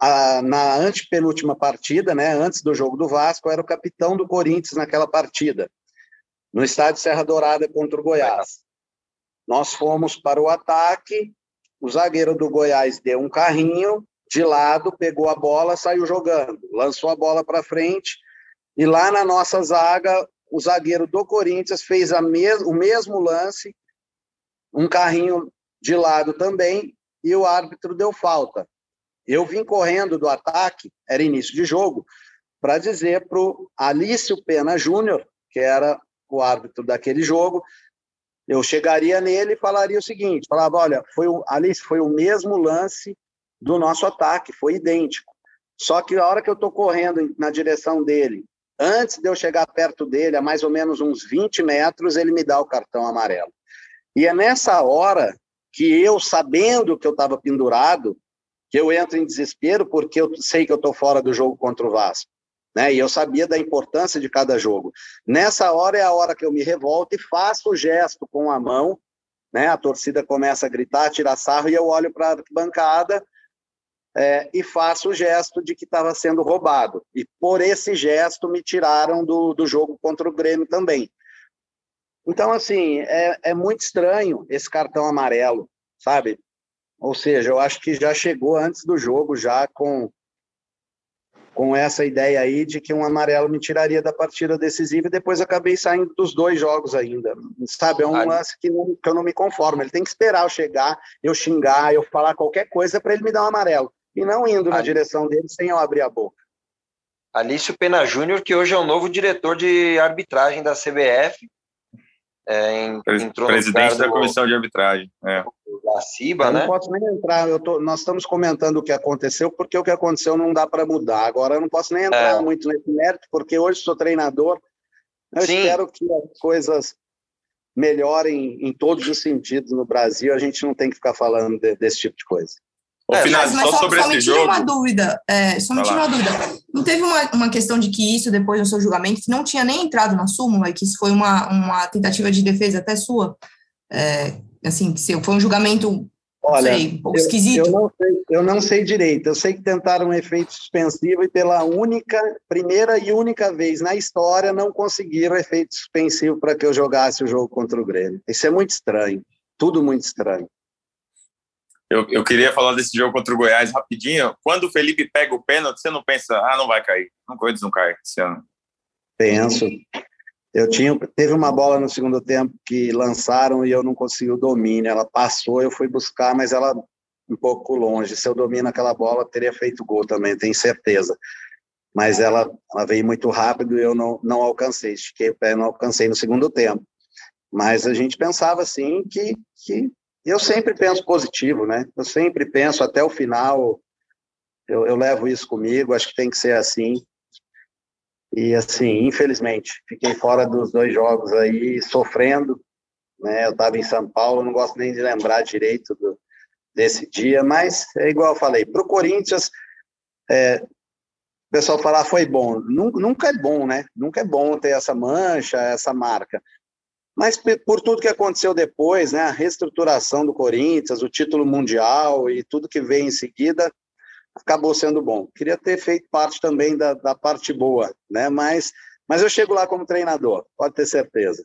Speaker 7: a, na antepenúltima partida, né? Antes do jogo do Vasco, eu era o capitão do Corinthians naquela partida, no estádio Serra Dourada contra o Goiás. Nós fomos para o ataque, o zagueiro do Goiás deu um carrinho, de lado, pegou a bola, saiu jogando, lançou a bola para frente e lá na nossa zaga, o zagueiro do Corinthians fez o mesmo lance, um carrinho de lado também e o árbitro deu falta. Eu vim correndo do ataque, era início de jogo, para dizer para o Alício Pena Júnior, que era o árbitro daquele jogo, eu chegaria nele e falaria o seguinte: falava, olha, foi o, Alice, foi o mesmo lance do nosso ataque, foi idêntico. Só que a hora que eu estou correndo na direção dele, antes de eu chegar perto dele, a mais ou menos uns 20 metros, ele me dá o cartão amarelo. E é nessa hora que eu, sabendo que eu estava pendurado, que eu entro em desespero, porque eu sei que eu estou fora do jogo contra o Vasco. Né? E eu sabia da importância de cada jogo. Nessa hora é a hora que eu me revolto e faço o gesto com a mão, né? A torcida começa a gritar, tirar sarro, e eu olho para a bancada é, e faço o gesto de que estava sendo roubado. E por esse gesto me tiraram do, do jogo contra o Grêmio também. Então, assim, é, é muito estranho esse cartão amarelo, sabe? Ou seja, eu acho que já chegou antes do jogo, já com, com essa ideia aí de que um amarelo me tiraria da partida decisiva e depois acabei saindo dos dois jogos ainda. Sabe, é um lance que, não, que eu não me conformo. Ele tem que esperar eu chegar, eu xingar, eu falar qualquer coisa para ele me dar um amarelo e não indo na direção dele sem eu abrir a boca.
Speaker 3: Alício Pena Júnior, que hoje é o novo diretor de arbitragem da CBF.
Speaker 4: É, entrou Presidente da comissão de arbitragem. É.
Speaker 3: Da CIBA,
Speaker 7: eu
Speaker 3: né?
Speaker 7: Não posso nem entrar, eu tô, nós estamos comentando o que aconteceu, porque o que aconteceu não dá para mudar. Agora eu não posso nem entrar é. muito nesse mérito, porque hoje sou treinador. Eu Sim. espero que as coisas melhorem em todos os sentidos no Brasil. A gente não tem que ficar falando de, desse tipo de coisa.
Speaker 2: É, mas, mas só, sobre só esse jogo. uma dúvida. É, só me tira uma dúvida. Não teve uma, uma questão de que isso, depois do seu julgamento, não tinha nem entrado na súmula, que isso foi uma, uma tentativa de defesa até sua? É, assim, que foi um julgamento
Speaker 7: Olha, sei, um esquisito. Eu, eu, não sei, eu não sei direito. Eu sei que tentaram um efeito suspensivo e pela única, primeira e única vez na história não conseguiram efeito suspensivo para que eu jogasse o jogo contra o Grêmio. Isso é muito estranho. Tudo muito estranho.
Speaker 4: Eu, eu queria falar desse jogo contra o Goiás rapidinho. Quando o Felipe pega o pênalti, você não pensa, ah, não vai cair. Não, Corinthians não cai esse ano.
Speaker 7: Penso. Eu tinha, teve uma bola no segundo tempo que lançaram e eu não consegui o domínio. Ela passou, eu fui buscar, mas ela um pouco longe. Se eu domino aquela bola, teria feito gol também, tenho certeza. Mas ela, ela veio muito rápido e eu não, não alcancei. Estiquei o pé, não alcancei no segundo tempo. Mas a gente pensava assim que, que eu sempre penso positivo, né? Eu sempre penso até o final. Eu, eu levo isso comigo. Acho que tem que ser assim. E assim, infelizmente, fiquei fora dos dois jogos aí, sofrendo. Né? Eu estava em São Paulo, não gosto nem de lembrar direito do, desse dia, mas é igual eu falei, para o Corinthians, é, o pessoal falar foi bom. Nunca, nunca é bom, né? Nunca é bom ter essa mancha, essa marca. Mas por tudo que aconteceu depois, né, a reestruturação do Corinthians, o título mundial e tudo que veio em seguida, acabou sendo bom. Queria ter feito parte também da, da parte boa, né? Mas, mas eu chego lá como treinador, pode ter certeza.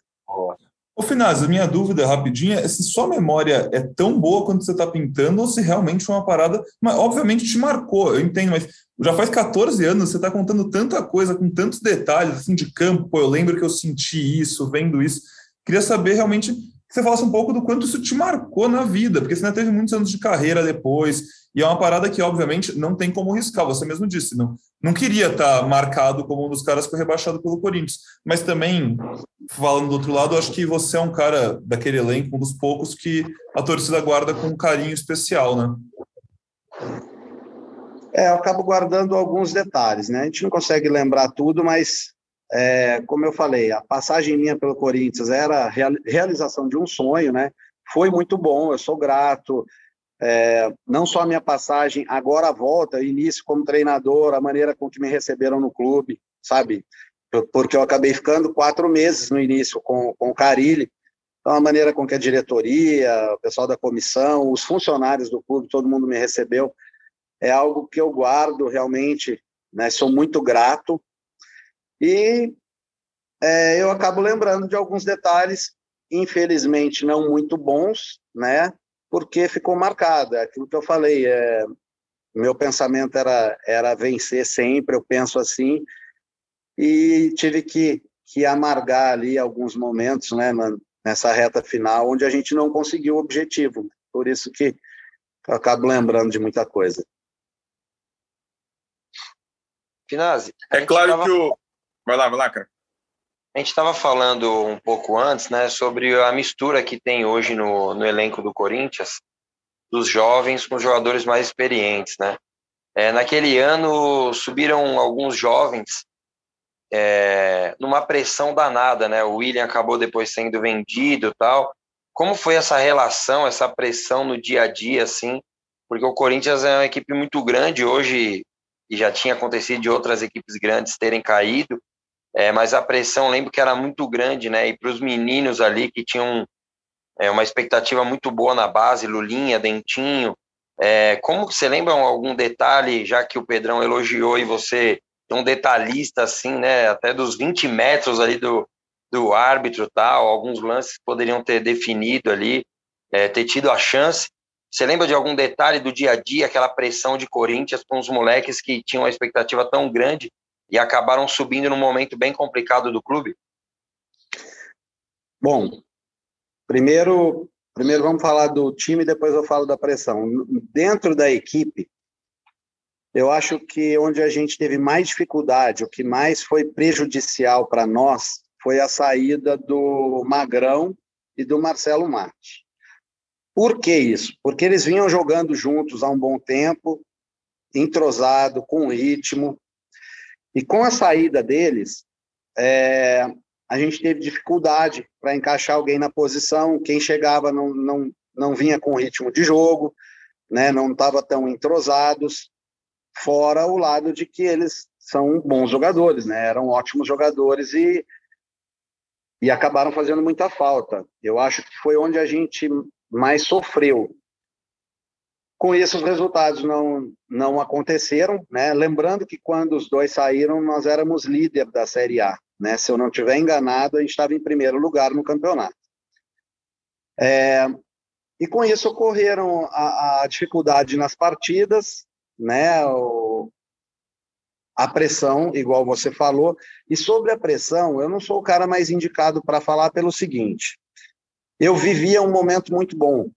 Speaker 1: Ô Finaz, a minha dúvida rapidinha é se sua memória é tão boa quando você está pintando ou se realmente foi uma parada, mas obviamente te marcou, eu entendo, mas já faz 14 anos, você está contando tanta coisa, com tantos detalhes assim de campo, pô, eu lembro que eu senti isso, vendo isso. Queria saber realmente que você falasse um pouco do quanto isso te marcou na vida, porque você ainda teve muitos anos de carreira depois, e é uma parada que, obviamente, não tem como riscar, você mesmo disse, não, não queria estar marcado como um dos caras que foi rebaixado pelo Corinthians, mas também, falando do outro lado, acho que você é um cara daquele elenco, um dos poucos que a torcida guarda com um carinho especial, né?
Speaker 7: É, eu acabo guardando alguns detalhes, né? A gente não consegue lembrar tudo, mas é, como eu falei, a passagem minha pelo Corinthians era realização de um sonho, né? Foi muito bom, eu sou grato. É, não só a minha passagem, agora a volta, início como treinador, a maneira com que me receberam no clube, sabe? Porque eu acabei ficando quatro meses no início com, com o Carilli. Então, a maneira com que a diretoria, o pessoal da comissão, os funcionários do clube, todo mundo me recebeu, é algo que eu guardo realmente, né? Sou muito grato e é, eu acabo lembrando de alguns detalhes, infelizmente não muito bons, né? Porque ficou marcado. É aquilo que eu falei. É, meu pensamento era, era vencer sempre, eu penso assim. E tive que, que amargar ali alguns momentos, né? Nessa reta final, onde a gente não conseguiu o objetivo. Por isso que eu acabo lembrando de muita coisa.
Speaker 3: Finazzi.
Speaker 4: É claro tava... que o, Vai lá, vai lá, cara.
Speaker 3: A gente estava falando um pouco antes, né, sobre a mistura que tem hoje no, no elenco do Corinthians, dos jovens com os jogadores mais experientes, né? É, naquele ano subiram alguns jovens é, numa pressão danada, né? O William acabou depois sendo vendido, tal. Como foi essa relação, essa pressão no dia a dia, assim? Porque o Corinthians é uma equipe muito grande hoje e já tinha acontecido de outras equipes grandes terem caído. É, mas a pressão, lembro que era muito grande, né? E para os meninos ali que tinham é, uma expectativa muito boa na base, Lulinha, Dentinho. É, como você lembra algum detalhe, já que o Pedrão elogiou e você é um detalhista assim, né? Até dos 20 metros ali do, do árbitro tal, alguns lances poderiam ter definido ali, é, ter tido a chance. Você lembra de algum detalhe do dia a dia, aquela pressão de Corinthians com os moleques que tinham uma expectativa tão grande e acabaram subindo num momento bem complicado do clube?
Speaker 7: Bom, primeiro, primeiro vamos falar do time, depois eu falo da pressão. Dentro da equipe, eu acho que onde a gente teve mais dificuldade, o que mais foi prejudicial para nós, foi a saída do Magrão e do Marcelo Mate. Por que isso? Porque eles vinham jogando juntos há um bom tempo, entrosado, com ritmo, e com a saída deles, é, a gente teve dificuldade para encaixar alguém na posição. Quem chegava não, não, não vinha com ritmo de jogo, né, não estava tão entrosados. Fora o lado de que eles são bons jogadores, né, eram ótimos jogadores e, e acabaram fazendo muita falta. Eu acho que foi onde a gente mais sofreu. Com isso, os resultados não, não aconteceram, né? Lembrando que quando os dois saíram, nós éramos líder da Série A, né? Se eu não estiver enganado, a gente estava em primeiro lugar no campeonato. É, e com isso ocorreram a, a dificuldade nas partidas, né? O, a pressão, igual você falou. E sobre a pressão, eu não sou o cara mais indicado para falar pelo seguinte: eu vivia um momento muito bom.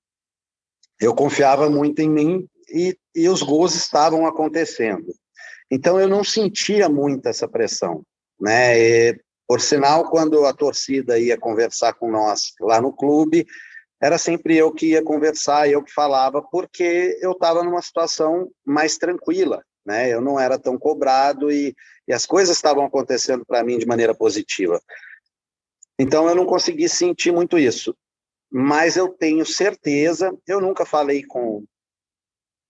Speaker 7: Eu confiava muito em mim e, e os gols estavam acontecendo. Então eu não sentia muito essa pressão, né? E, por sinal, quando a torcida ia conversar com nós lá no clube, era sempre eu que ia conversar, eu que falava, porque eu estava numa situação mais tranquila, né? Eu não era tão cobrado e, e as coisas estavam acontecendo para mim de maneira positiva. Então eu não consegui sentir muito isso, mas eu tenho certeza. Eu nunca falei com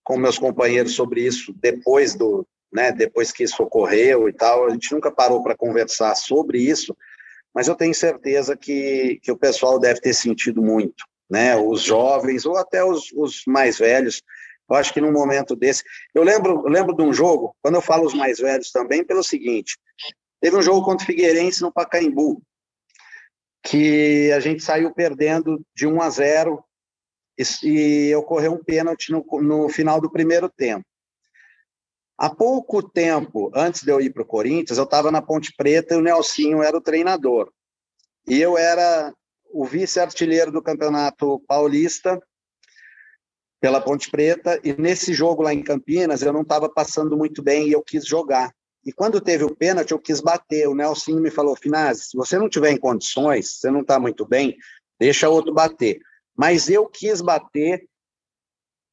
Speaker 7: com meus companheiros sobre isso depois do, né? Depois que isso ocorreu e tal, a gente nunca parou para conversar sobre isso, mas eu tenho certeza que que o pessoal deve ter sentido muito, né? Os jovens ou até os, os mais velhos eu acho que num momento desse. Eu lembro, lembro de um jogo, quando eu falo os mais velhos também, pelo seguinte: teve um jogo contra o Figueirense no Pacaembu, que a gente saiu perdendo de 1 a 0 e, e ocorreu um pênalti no, no final do primeiro tempo. Há pouco tempo, antes de eu ir para o Corinthians, eu estava na Ponte Preta e o Nelsinho era o treinador. E eu era o vice-artilheiro do Campeonato Paulista pela Ponte Preta, e nesse jogo lá em Campinas eu não estava passando muito bem e eu quis jogar. E quando teve o pênalti, eu quis bater. O Nelson me falou: Finazzi, se você não tiver em condições, você não está muito bem, deixa outro bater. Mas eu quis bater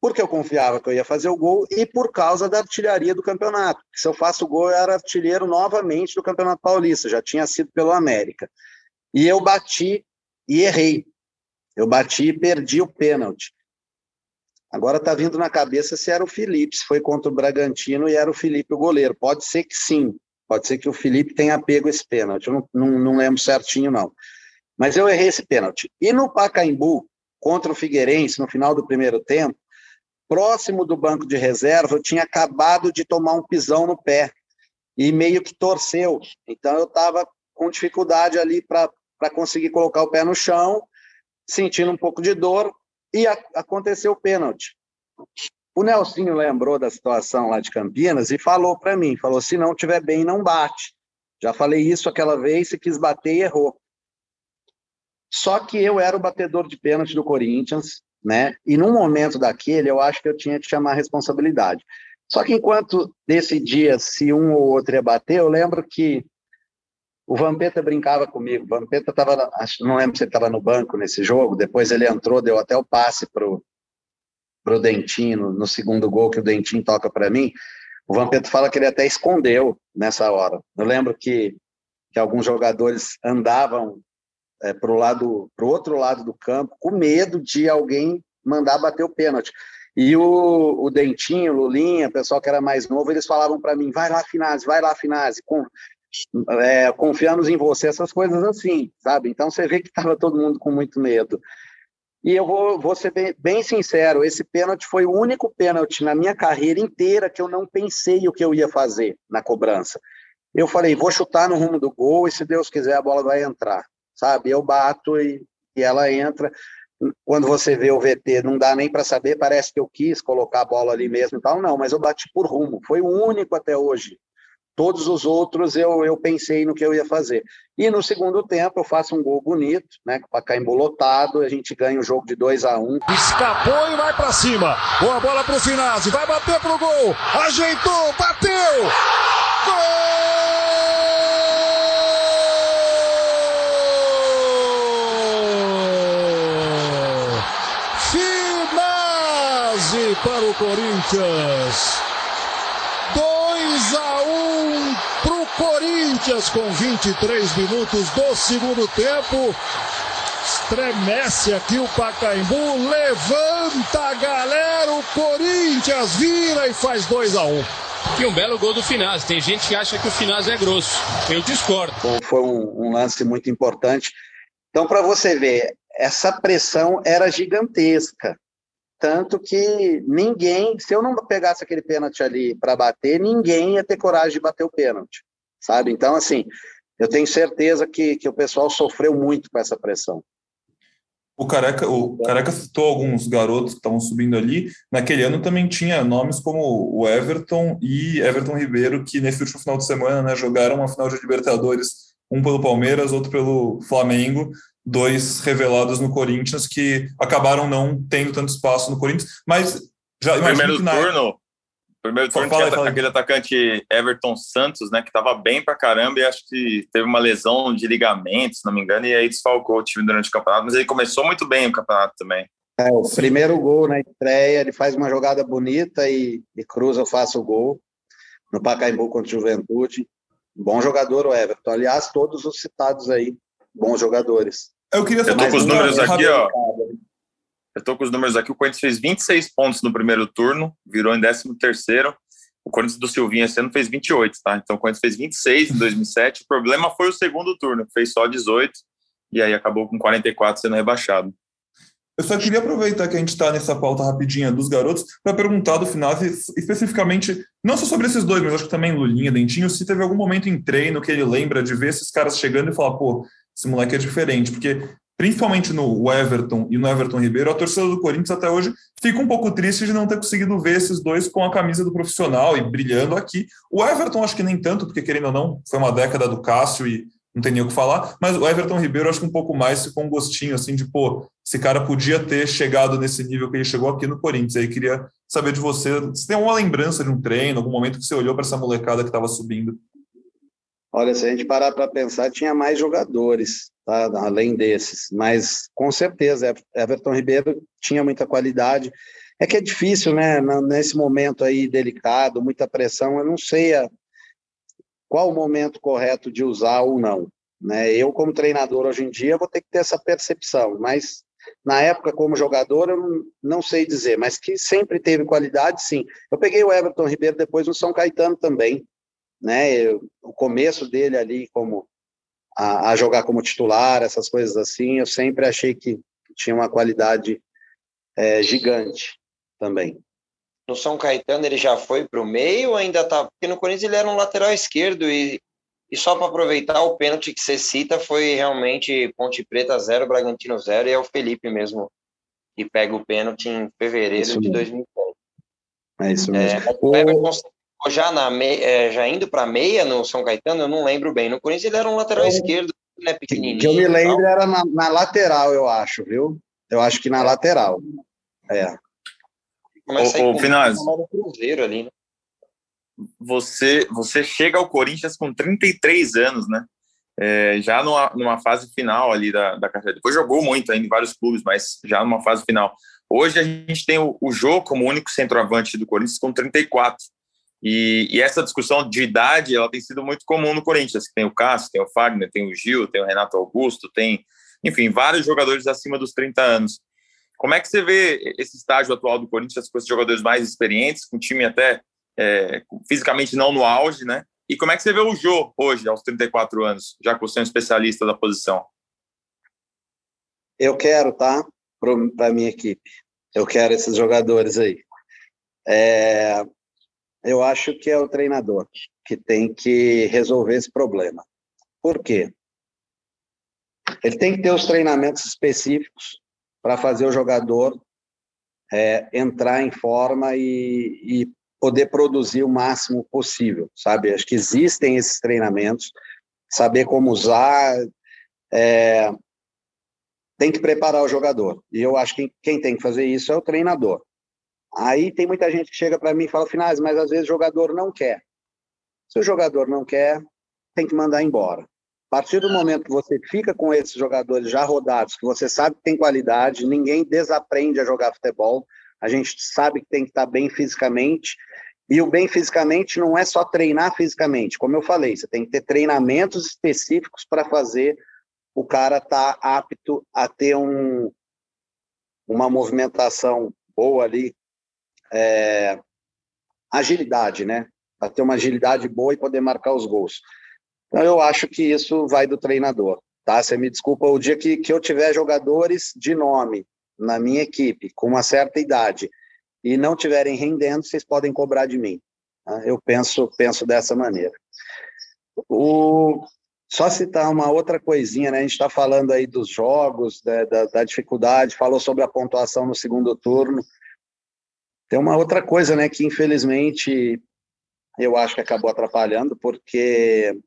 Speaker 7: porque eu confiava que eu ia fazer o gol e por causa da artilharia do campeonato. Se eu faço o gol, eu era artilheiro novamente do Campeonato Paulista, já tinha sido pelo América. E eu bati e errei. Eu bati e perdi o pênalti. Agora está vindo na cabeça se era o Felipe, se foi contra o Bragantino e era o Felipe o goleiro. Pode ser que sim, pode ser que o Felipe tenha pego esse pênalti, eu não, não, não lembro certinho não. Mas eu errei esse pênalti. E no Pacaembu, contra o Figueirense, no final do primeiro tempo, próximo do banco de reserva, eu tinha acabado de tomar um pisão no pé e meio que torceu. Então eu estava com dificuldade ali para conseguir colocar o pé no chão, sentindo um pouco de dor, e a, aconteceu o pênalti. O Nelsinho lembrou da situação lá de Campinas e falou para mim, falou, se não tiver bem, não bate. Já falei isso aquela vez, se quis bater e errou. Só que eu era o batedor de pênalti do Corinthians, né? E num momento daquele, eu acho que eu tinha que chamar a responsabilidade. Só que enquanto decidia se um ou outro ia bater, eu lembro que o Vampeta brincava comigo. O Vampeta estava, não lembro se ele estava no banco nesse jogo. Depois ele entrou, deu até o passe pro pro Dentinho no, segundo gol que o Dentinho toca para mim. O Vampeta fala que ele até escondeu nessa hora. Eu lembro que que alguns jogadores andavam é, para o lado, pro outro lado do campo, com medo de alguém mandar bater o pênalti. E o, o Dentinho, Lulinha, pessoal que era mais novo, eles falavam para mim: vai lá, Finazzi, vai lá, Finazzi. É, confiamos em você, essas coisas assim, sabe? Então você vê que estava todo mundo com muito medo. E eu vou, vou ser bem, bem, sincero, esse pênalti foi o único pênalti na minha carreira inteira que eu não pensei o que eu ia fazer na cobrança. Eu falei, vou chutar no rumo do gol e se Deus quiser a bola vai entrar, sabe? Eu bato e, e ela entra. Quando você vê o VT, não dá nem para saber, parece que eu quis colocar a bola ali mesmo e tal, não, mas eu bati por rumo. Foi o único até hoje Todos os outros eu, eu pensei no que eu ia fazer. E no segundo tempo eu faço um gol bonito, né? Com o Pacaembu lotado, a gente ganha o jogo de 2 a 1 um.
Speaker 8: Escapou e vai para cima. Boa bola pro Finazzi, vai bater pro gol. Ajeitou, bateu. Gol! para o Corinthians. 2 a 1 para o Corinthians com 23 minutos do segundo tempo. Estremece aqui o Pacaembu, levanta a galera, o Corinthians vira e faz 2 a 1
Speaker 9: que um belo gol do Finaz. Tem gente que acha que o Finaz é grosso. Eu discordo.
Speaker 7: Foi um, um lance muito importante. Então, para você ver, essa pressão era gigantesca tanto que ninguém, se eu não pegasse aquele pênalti ali para bater, ninguém ia ter coragem de bater o pênalti, sabe? Então, assim, eu tenho certeza que, que o pessoal sofreu muito com essa pressão.
Speaker 1: O Careca, o Careca citou alguns garotos que estavam subindo ali. Naquele ano também tinha nomes como o Everton e Everton Ribeiro, que nesse último final de semana né, jogaram uma final de Libertadores, um pelo Palmeiras, outro pelo Flamengo, dois revelados no Corinthians que acabaram não tendo tanto espaço no Corinthians, mas já
Speaker 4: primeiro turno, primeiro turno fala, tinha fala. aquele atacante Everton Santos, né, que estava bem pra caramba e acho que teve uma lesão de ligamento, se não me engano, e aí desfalcou o time durante o campeonato, mas ele começou muito bem o campeonato também.
Speaker 7: É, o primeiro gol na estreia, ele faz uma jogada bonita e, e cruza, faço o gol no Pacaembu contra o Juventude. Bom jogador o Everton. Aliás, todos os citados aí, bons jogadores.
Speaker 4: Eu queria Eu tô com os números aqui, ó. Eu tô com os números aqui. O Corinthians fez 26 pontos no primeiro turno, virou em 13 terceiro. O Corinthians do Silvinho esse ano fez 28, tá? Então o Corinthians fez 26 em 2007. O problema foi o segundo turno, fez só 18 e aí acabou com 44 sendo rebaixado.
Speaker 1: Eu só queria aproveitar que a gente está nessa pauta rapidinha dos garotos para perguntar do final, especificamente, não só sobre esses dois, mas acho que também Lulinha, Dentinho, se teve algum momento em treino que ele lembra de ver esses caras chegando e falar, pô, esse moleque é diferente, porque principalmente no Everton e no Everton Ribeiro, a torcida do Corinthians até hoje fica um pouco triste de não ter conseguido ver esses dois com a camisa do profissional e brilhando aqui. O Everton acho que nem tanto, porque querendo ou não, foi uma década do Cássio e não tem nem o que falar, mas o Everton Ribeiro acho que um pouco mais com um gostinho assim de, pô, esse cara podia ter chegado nesse nível que ele chegou aqui no Corinthians. Aí queria saber de você, se tem uma lembrança de um treino, algum momento que você olhou para essa molecada que estava subindo.
Speaker 7: Olha, se a gente parar para pensar, tinha mais jogadores, tá? além desses, mas com certeza, Everton Ribeiro tinha muita qualidade. É que é difícil, né? Nesse momento aí delicado, muita pressão, eu não sei a, qual o momento correto de usar ou não. Né? Eu, como treinador hoje em dia, vou ter que ter essa percepção, mas na época, como jogador, eu não, sei dizer, mas que sempre teve qualidade, sim. Eu peguei o Everton Ribeiro depois no São Caetano também, né? Eu, o começo dele ali como a, a, jogar como titular, essas coisas assim, eu sempre achei que tinha uma qualidade é, gigante também.
Speaker 3: No São Caetano ele já foi para o meio ou ainda tá? Porque no Corinthians ele era um lateral esquerdo e, e só para aproveitar o pênalti que você cita foi realmente Ponte Preta 0, Bragantino 0 e é o Felipe mesmo que pega o pênalti em fevereiro de 2010.
Speaker 7: É isso mesmo. É,
Speaker 3: o Everton já, na é, já indo para meia no São Caetano, eu não lembro bem. No Corinthians ele era um lateral é, esquerdo, né, pequenininho.
Speaker 7: Que eu me lembro era na, na, lateral, eu acho, viu? Eu acho que na é. lateral. É.
Speaker 4: Começa o, o Finaz, Cruzeiro ali, né? Você, você chega ao Corinthians com 33 anos, né? É, já numa, numa fase final ali da, da carreira. Depois jogou muito ainda em vários clubes, mas já numa fase final. Hoje a gente tem o, o Jô como único centroavante do Corinthians com 34. E, e, essa discussão de idade ela tem sido muito comum no Corinthians. Tem o Cássio, tem o Fagner, tem o Gil, tem o Renato Augusto, tem, enfim, vários jogadores acima dos 30 anos. Como é que você vê esse estágio atual do Corinthians com esses jogadores mais experientes, com o time até é, fisicamente não no auge, né? E como é que você vê o Jô hoje, aos 34 anos, já que você é um especialista da posição?
Speaker 7: Eu quero, tá? Para a minha equipe. Eu quero esses jogadores aí. É, eu acho que é o treinador que tem que resolver esse problema. Por quê? Ele tem que ter os treinamentos específicos para fazer o jogador é, entrar em forma e, e, poder produzir o máximo possível, sabe? Acho que existem esses treinamentos, saber como usar, é, tem que preparar o jogador. E eu acho que quem tem que fazer isso é o treinador. Aí tem muita gente que chega para mim e fala, finais, mas às vezes o jogador não quer. Se o jogador não quer, tem que mandar embora. A partir do momento que você fica com esses jogadores já rodados, que você sabe que tem qualidade, ninguém desaprende a jogar futebol, a gente sabe que tem que estar bem fisicamente, e o bem fisicamente não é só treinar fisicamente, como eu falei, você tem que ter treinamentos específicos para fazer o cara estar tá apto a ter um, uma movimentação boa ali, é, agilidade, né? Para ter uma agilidade boa e poder marcar os gols. Então, eu acho que isso vai do treinador, tá? Você me desculpa, o dia que, que eu tiver jogadores de nome na minha equipe com uma certa idade e não tiverem rendendo, vocês podem cobrar de mim. Tá? Eu penso, penso dessa maneira. O, só citar uma outra coisinha, né? A gente está falando aí dos jogos, da, da, da, dificuldade, falou sobre a pontuação no segundo turno. Tem uma outra coisa, né? Que infelizmente eu acho que acabou atrapalhando, porque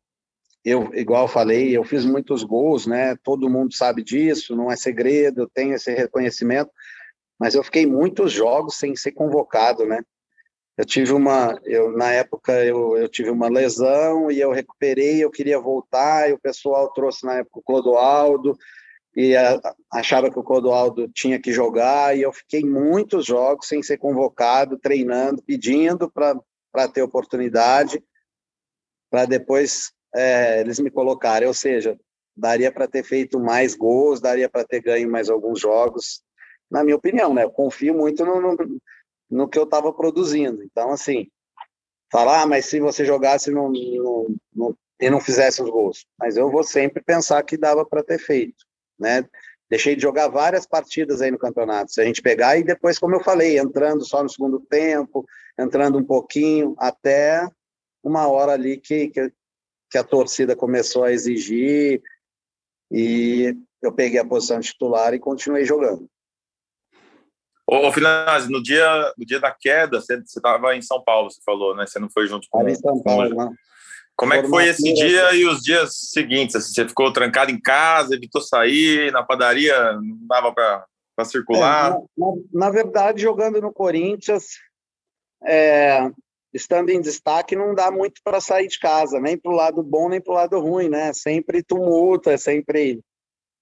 Speaker 7: eu, igual eu falei, eu fiz muitos gols, né? Todo mundo sabe disso, não é segredo, eu tenho esse reconhecimento, mas eu fiquei muitos jogos sem ser convocado, né? Eu tive uma, eu na época eu, eu tive uma lesão e eu recuperei, eu queria voltar, e o pessoal trouxe na época o Clodoaldo e achava que o Clodoaldo tinha que jogar e eu fiquei muitos jogos sem ser convocado, treinando, pedindo para ter oportunidade, para depois é, eles me colocarem, ou seja, daria para ter feito mais gols, daria para ter ganho mais alguns jogos, na minha opinião, né? Eu confio muito no, no, no que eu estava produzindo. Então, assim, falar, ah, mas se você jogasse no, no, no, e não fizesse os gols, mas eu vou sempre pensar que dava para ter feito, né? Deixei de jogar várias partidas aí no campeonato. Se a gente pegar e depois, como eu falei, entrando só no segundo tempo, entrando um pouquinho, até uma hora ali que, que, que a torcida começou a exigir e eu peguei a posição titular e continuei jogando.
Speaker 4: Ô, Finazzi, no dia, no dia da queda, você estava em São Paulo, você falou, né? Você não foi junto com...
Speaker 7: Estava em São Paulo, não.
Speaker 4: Como é que foi esse dia e os dias seguintes? Assim, você ficou trancado em casa, evitou sair, na padaria não dava para circular? É,
Speaker 7: na, na, verdade, jogando no Corinthians, é, estando em destaque, não dá muito para sair de casa, nem para o lado bom, nem para o lado ruim, né? Sempre tumulto, é sempre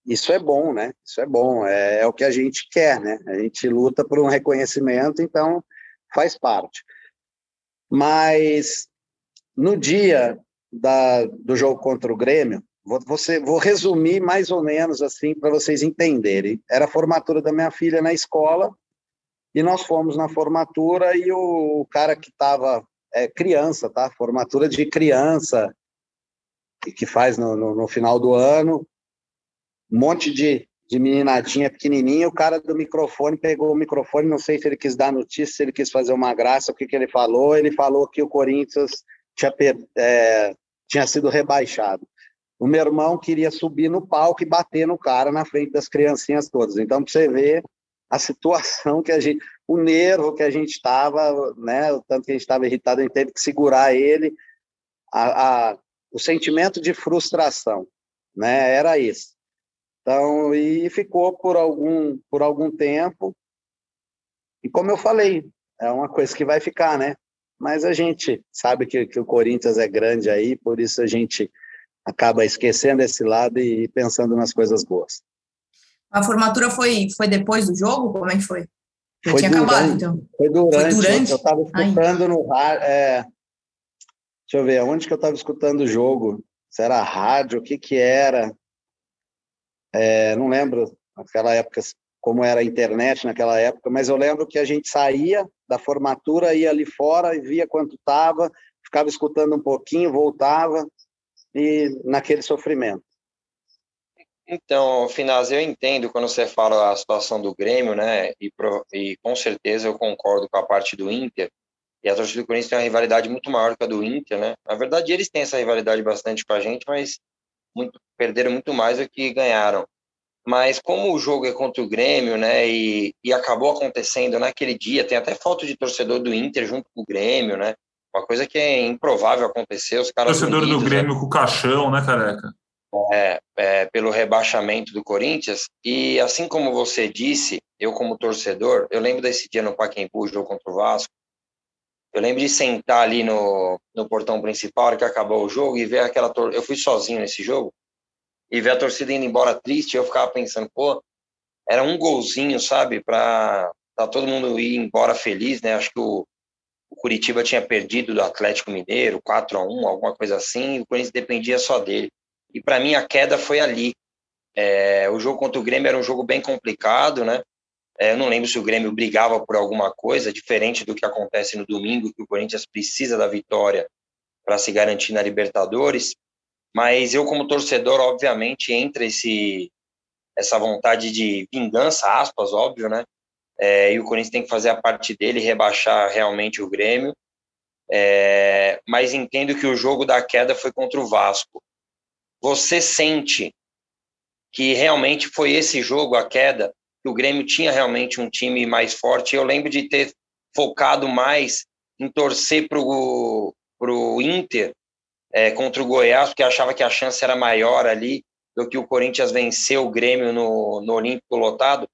Speaker 7: isso é bom, né? Isso é bom, é, é, o que a gente quer, né? A gente luta por um reconhecimento, então faz parte. Mas no dia da, do jogo contra o Grêmio, vou, você, vou resumir mais ou menos assim para vocês entenderem. Era a formatura da minha filha na escola e nós fomos na formatura e o, o cara que estava é, criança, tá? Formatura de criança que faz no, no, no final do ano um monte de, de meninadinha pequenininha, o cara do microfone pegou o microfone, não sei se ele quis dar notícia, se ele quis fazer uma graça, o que, que ele falou, ele falou que o Corinthians tinha, é, tinha sido rebaixado. O meu irmão queria subir no palco e bater no cara na frente das criancinhas todas. Então, para você ver a situação que a gente, o nervo que a gente estava, né, o tanto que a gente estava irritado, a gente teve que segurar ele, a, a, o sentimento de frustração, né, era isso. Então, e ficou por algum, por algum tempo. E como eu falei, é uma coisa que vai ficar, né? Mas a gente sabe que, que o Corinthians é grande aí, por isso a gente acaba esquecendo esse lado e pensando nas coisas boas.
Speaker 2: A formatura foi, foi depois do jogo? Como é que foi?
Speaker 7: Já foi tinha durante, acabado, então. Foi durante. Foi durante? Eu estava escutando Ai. no rádio. É, deixa eu ver, onde que eu estava escutando o jogo? Se era rádio, o que que era? É, não lembro naquela época como era a internet naquela época, mas eu lembro que a gente saía da formatura, ia ali fora e via quanto estava, ficava escutando um pouquinho, voltava e naquele sofrimento.
Speaker 3: Então, Finaz, eu entendo quando você fala a situação do Grêmio, né? E, pro, e com certeza eu concordo com a parte do Inter. E a torcida do Corinthians tem uma rivalidade muito maior que a do Inter, né? Na verdade, eles têm essa rivalidade bastante com a gente, mas muito, perderam muito mais do que ganharam. Mas como o jogo é contra o Grêmio, né, e, e acabou acontecendo naquele dia, tem até foto de torcedor do Inter junto com o Grêmio, né? Uma coisa que é improvável acontecer. Os caras
Speaker 1: torcedor unidos, do né? Grêmio né? com o caixão, né, careca?
Speaker 3: É, é, pelo rebaixamento do Corinthians. E assim como você disse, eu como torcedor, eu lembro desse dia no Pacaembu, jogo contra o Vasco. Eu lembro de sentar ali no, no portão principal, que acabou o jogo, e ver aquela. Tor... Eu fui sozinho nesse jogo, e ver a torcida indo embora triste, eu ficava pensando, pô, era um golzinho, sabe, para tá todo mundo ir embora feliz, né? Acho que o, o Curitiba tinha perdido do Atlético Mineiro, 4 a 1 alguma coisa assim, e o Corinthians dependia só dele. E para mim a queda foi ali. É, o jogo contra o Grêmio era um jogo bem complicado, né? É, eu não lembro se o Grêmio brigava por alguma coisa, diferente do que acontece no domingo, que o Corinthians precisa da vitória para se garantir na Libertadores. Mas eu, como torcedor, obviamente, entra esse, essa vontade de vingança, aspas, óbvio, né? É, e o Corinthians tem que fazer a parte dele, rebaixar realmente o Grêmio. É, mas entendo que o jogo da queda foi contra o Vasco. Você sente que realmente foi esse jogo, a queda, que o Grêmio tinha realmente um time mais forte. Eu lembro de ter focado mais em torcer para o Inter é, contra o Goiás, porque achava que a chance era maior ali do que o Corinthians venceu o Grêmio no, no Olímpico lotado.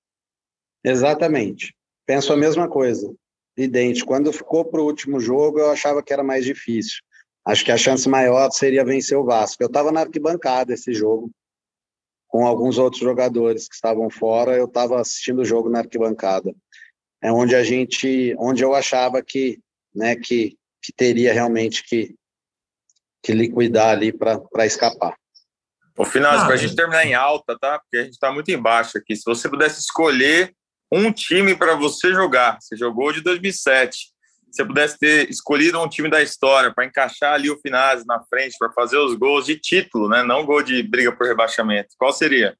Speaker 7: Exatamente. Penso a mesma coisa. Idêntico. Quando ficou para o último jogo, eu achava que era mais difícil. Acho que a chance maior seria vencer o Vasco. Eu estava na arquibancada esse jogo, com alguns outros jogadores que estavam fora. Eu estava assistindo o jogo na arquibancada. É onde a gente, onde eu achava que, né, que, que teria realmente que, que liquidar ali para escapar.
Speaker 4: O final, ah, para a gente terminar em alta, tá? Porque a gente está muito embaixo aqui. Se você pudesse escolher um time para você jogar. Você jogou de 2007. Se você pudesse ter escolhido um time da história para encaixar ali o Finazzi na frente, para fazer os gols de título, né? não gol de briga por rebaixamento, qual seria?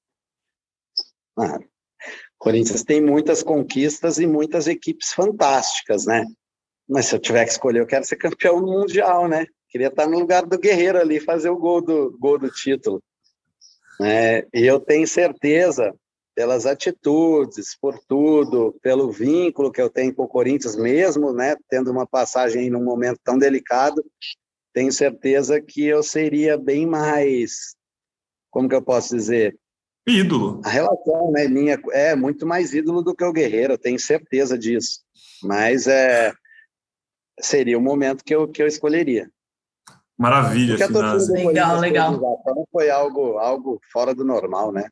Speaker 7: Ah, Corinthians tem muitas conquistas e muitas equipes fantásticas, né? Mas se eu tiver que escolher, eu quero ser campeão mundial, né? Queria estar no lugar do Guerreiro ali, fazer o gol do, gol do título. É, e eu tenho certeza pelas atitudes, por tudo, pelo vínculo que eu tenho com o Corinthians mesmo, né, tendo uma passagem num momento tão delicado, tenho certeza que eu seria bem mais, como que eu posso dizer?
Speaker 1: Ídolo.
Speaker 7: A relação, né, minha, é muito mais ídolo do que o Guerreiro, eu tenho certeza disso. Mas é, seria o momento que eu, que eu escolheria.
Speaker 1: Maravilha,
Speaker 2: Legal, legal.
Speaker 7: Não foi algo, algo fora do normal, né?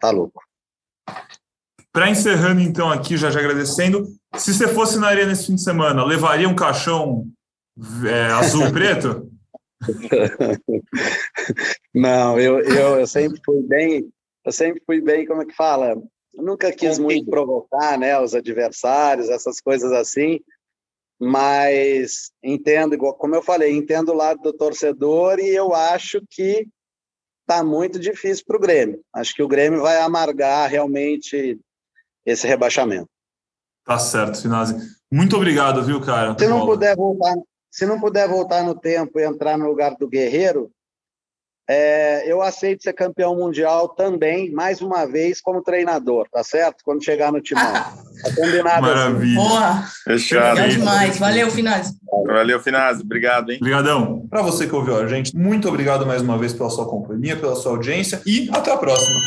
Speaker 7: Tá louco.
Speaker 1: Para encerrando, então, aqui, já, já agradecendo, se você fosse na arena esse fim de semana, levaria um caixão é, azul e preto?
Speaker 7: Não, eu, eu, eu sempre fui bem, eu sempre fui bem, como é que fala? Eu nunca quis muito provocar, né, os adversários, essas coisas assim, mas entendo, como eu falei, entendo o lado do torcedor e eu acho que está muito difícil para o Grêmio. Acho que o Grêmio vai amargar realmente esse rebaixamento.
Speaker 1: Tá certo, Finazzi. Muito obrigado, viu, cara?
Speaker 7: Se não puder voltar, se não puder voltar no tempo e entrar no lugar do Guerreiro, é, eu aceito ser campeão mundial também, mais uma vez, como treinador, tá certo? Quando chegar no timão. Tá combinado
Speaker 1: assim. Maravilha.
Speaker 2: Assim. Boa.
Speaker 4: Fechado.
Speaker 2: Legal demais. Valeu, Finazzi.
Speaker 4: Valeu, Finazzi. Obrigado, hein?
Speaker 1: Obrigadão. Para você que ouviu a gente, muito obrigado mais uma vez pela sua companhia, pela sua audiência e até a próxima.